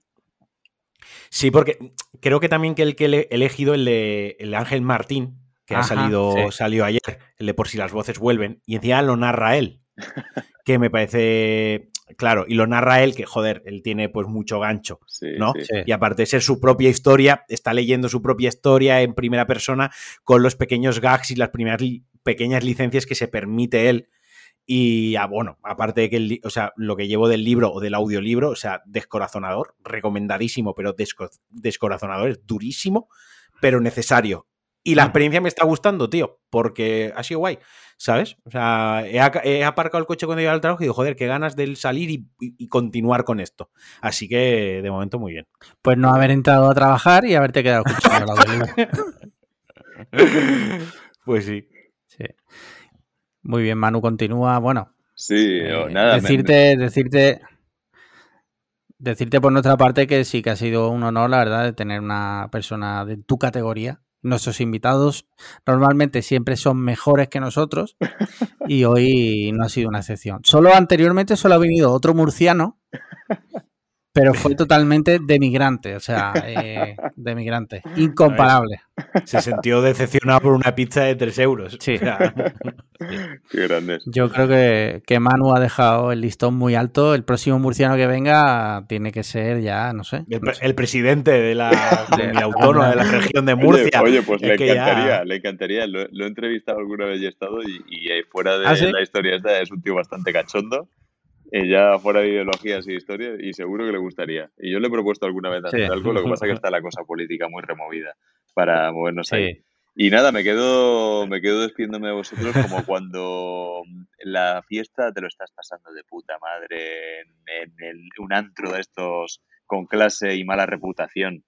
Sí, porque creo que también que el que he elegido, el de el Ángel Martín, que ha salido, salió ayer, el de por si las voces vuelven, y encima lo narra él. que me parece. Claro, y lo narra él, que joder, él tiene pues mucho gancho, ¿no? Y aparte de ser su propia historia, está leyendo su propia historia en primera persona con los pequeños gags y las primeras pequeñas licencias que se permite él y ah, bueno, aparte de que el, o sea, lo que llevo del libro o del audiolibro, o sea, descorazonador, recomendadísimo, pero descorazonador, es durísimo, pero necesario. Y la experiencia me está gustando, tío, porque ha sido guay, ¿sabes? O sea, he, aparcado el coche cuando iba al trabajo y digo, joder, qué ganas de salir y, continuar con esto. Así que, de momento, muy bien. Pues no haber entrado a trabajar y haberte quedado escuchando la Pues sí. Sí. Muy bien, Manu, continúa. Bueno. Sí, eh, nada. Decirte, decirte, decirte por nuestra parte que sí que ha sido un honor, la verdad, de tener una persona de tu categoría. Nuestros invitados normalmente siempre son mejores que nosotros y hoy no ha sido una excepción. Solo anteriormente solo ha venido otro murciano pero fue totalmente de migrante, o sea, eh, de migrante, incomparable. Se sintió decepcionado por una pizza de 3 euros. Sí. Qué grande. Yo creo que, que, Manu ha dejado el listón muy alto. El próximo murciano que venga tiene que ser ya, no sé. El, presidente de la, autónoma de la región de Murcia. Oye, pues le encantaría, le encantaría. Lo, he entrevistado alguna vez y he estado y, fuera de ¿Ah, la historia esta es un tío bastante cachondo ya fuera de ideologías y historia, y seguro que le gustaría. Y yo le he propuesto alguna vez hacer algo, lo que pasa es que está la cosa política muy removida para movernos ahí. Y nada, me quedo, me quedo despidiéndome de vosotros como cuando la fiesta te lo estás pasando de puta madre en, un antro de estos con clase y mala reputación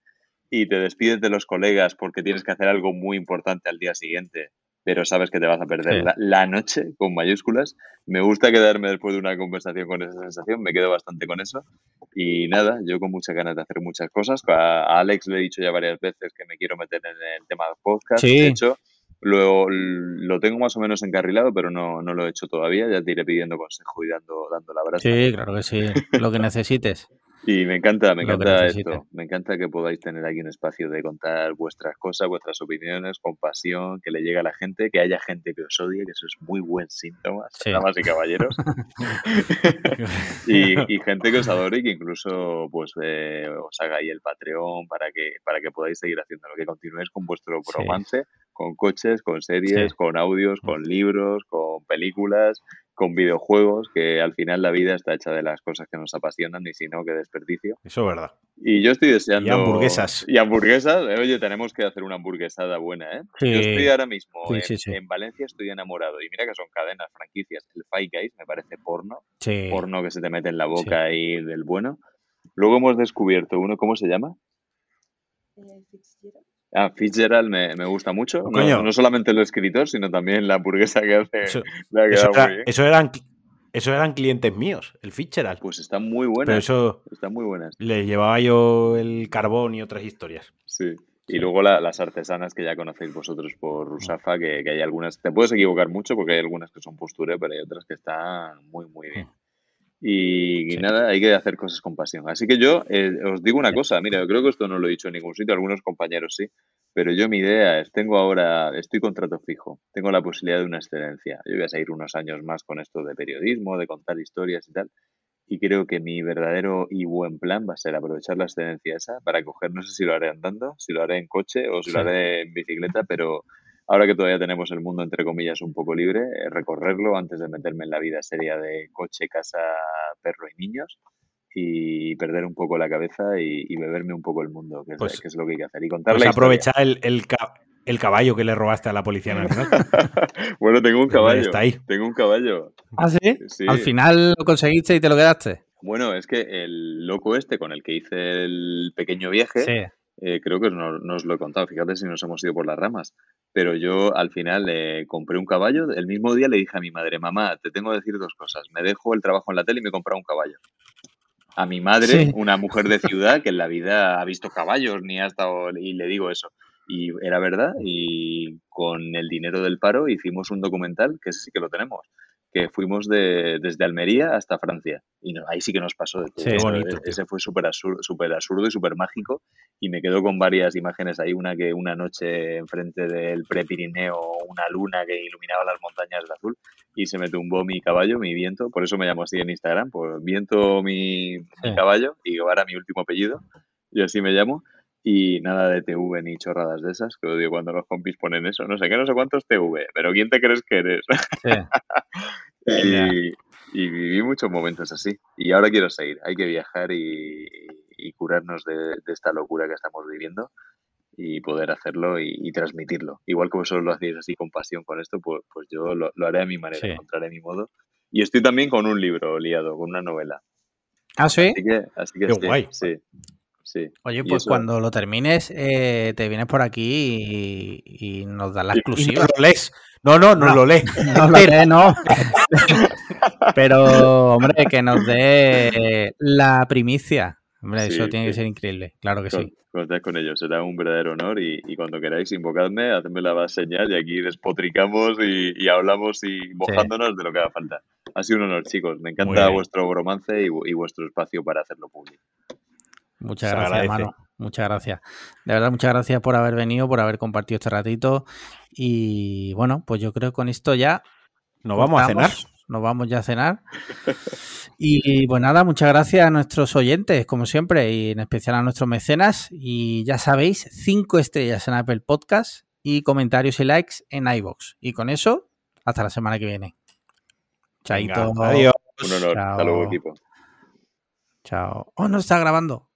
y te despides de los colegas porque tienes que hacer algo muy importante al día siguiente pero sabes que te vas a perder la, noche con mayúsculas. Me gusta quedarme después de una conversación con esa sensación, me quedo bastante con eso. Y nada, yo con muchas ganas de hacer muchas cosas. A Alex le he dicho ya varias veces que me quiero meter en el tema del podcast. De hecho, lo, lo tengo más o menos encarrilado, pero no, no lo he hecho todavía. Ya te iré pidiendo consejo y dando, dando la brasa. Sí, claro que sí. Lo que necesites. Y me encanta, me encanta esto. Me encanta que podáis tener aquí un espacio de contar vuestras cosas, vuestras opiniones, con pasión, que le llegue a la gente, que haya gente que os odie, que eso es muy buen síntoma, damas y caballeros. y, gente que os adore y que incluso pues eh, os haga ahí el Patreon para que, para que podáis seguir haciendo lo que continuéis con vuestro romance, con coches, con series, con audios, con libros, con películas con videojuegos, que al final la vida está hecha de las cosas que nos apasionan y si no, que desperdicio. Eso es verdad. Y yo estoy deseando... Y hamburguesas. Y hamburguesas. Eh, oye, tenemos que hacer una hamburguesada buena, ¿eh? Yo estoy ahora mismo en, Valencia, estoy enamorado. Y mira que son cadenas, franquicias. El Five Guys me parece porno. Porno que se te mete en la boca y del bueno. Luego hemos descubierto uno, ¿cómo se llama? Eh, Ah, Fitzgerald me, me gusta mucho. No, solamente el escritor, sino también la hamburguesa que hace. Eso, eso, eran, eso eran clientes míos, el Fitzgerald. Pues están muy buenas. eso están muy buenas. Le llevaba yo el carbón y otras historias. Sí. Y luego las artesanas que ya conocéis vosotros por Rusafa, que, que, hay algunas, te puedes equivocar mucho porque hay algunas que son posture, pero hay otras que están muy, muy bien. Y, nada, hay que hacer cosas con pasión. Así que yo eh, os digo una cosa, mira, yo creo que esto no lo he dicho en ningún sitio, algunos compañeros sí, pero yo mi idea es, tengo ahora, estoy contrato fijo, tengo la posibilidad de una excelencia. Yo voy a seguir unos años más con esto de periodismo, de contar historias y tal, y creo que mi verdadero y buen plan va a ser aprovechar la excelencia esa para coger, no sé si lo haré andando, si lo haré en coche o si lo haré en bicicleta, pero ahora que todavía tenemos el mundo, entre comillas, un poco libre, eh, recorrerlo antes de meterme en la vida seria de coche, casa, perro y niños y perder un poco la cabeza y, beberme un poco el mundo, que es, pues que es, lo que hay que hacer. Y contar pues aprovechar el, el, caballo que le robaste a la Policía Nacional. bueno, tengo un caballo. Está ahí. Tengo un caballo. ¿Ah, sí? sí? Al final lo conseguiste y te lo quedaste. Bueno, es que el loco este con el que hice el pequeño viaje, sí. Eh, creo que no, os lo he contado, fíjate si nos hemos ido por las ramas. Pero yo al final eh, compré un caballo. El mismo día le dije a mi madre, mamá, te tengo que decir dos cosas. Me dejo el trabajo en la tele y me he un caballo. A mi madre, una mujer de ciudad que en la vida ha visto caballos ni ha estado. Y le digo eso. Y era verdad. Y con el dinero del paro hicimos un documental, que sí que lo tenemos que fuimos de, desde Almería hasta Francia. Y ahí sí que nos pasó de todo. ese fue súper absurdo, super absurdo y súper mágico. Y me quedo con varias imágenes ahí. Una que una noche enfrente del Prepirineo, una luna que iluminaba las montañas de azul. Y se me tumbó mi caballo, mi viento. Por eso me llamo así en Instagram. Por viento mi, caballo. Y ahora mi último apellido. Y así me llamo. Y nada de TV ni chorradas de esas, que odio cuando los compis ponen eso. No sé qué, no sé cuántos TV, pero ¿quién te crees que eres? y, viví muchos momentos así. Y ahora quiero seguir. Hay que viajar y, curarnos de, esta locura que estamos viviendo. y poder hacerlo y, transmitirlo. Igual que vosotros lo hacéis así con pasión con esto, pues, pues yo lo, haré a mi manera, encontraré mi modo. Y estoy también con un libro liado, con una novela. ¿Ah, sí? Así que, así que Qué guay. sí. Sí. Oye, pues cuando lo termines, eh, te vienes por aquí y, nos das la exclusiva. no lo lees. No, no, no, lo lees. No lo lees, no. Pero, hombre, que nos dé la primicia. Hombre, eso tiene que ser increíble. Claro que sí. Contáis con ellos, será un verdadero honor y, cuando queráis invocadme, hacedme la señal y aquí despotricamos y, hablamos y mojándonos de lo que haga falta. Ha sido un honor, chicos. Me encanta vuestro romance y vuestro espacio para hacerlo público. Muchas gracias, hermano. Muchas gracias. De verdad, muchas gracias por haber venido, por haber compartido este ratito. Y bueno, pues yo creo que con esto ya. Nos vamos a cenar. Nos vamos ya a cenar. Y pues nada, muchas gracias a nuestros oyentes, como siempre, y en especial a nuestros mecenas. Y ya sabéis, cinco estrellas en Apple Podcast y comentarios y likes en iBox. Y con eso, hasta la semana que viene. Chaito. adiós. Un honor. Hasta luego, equipo. Chao. Oh, no está grabando.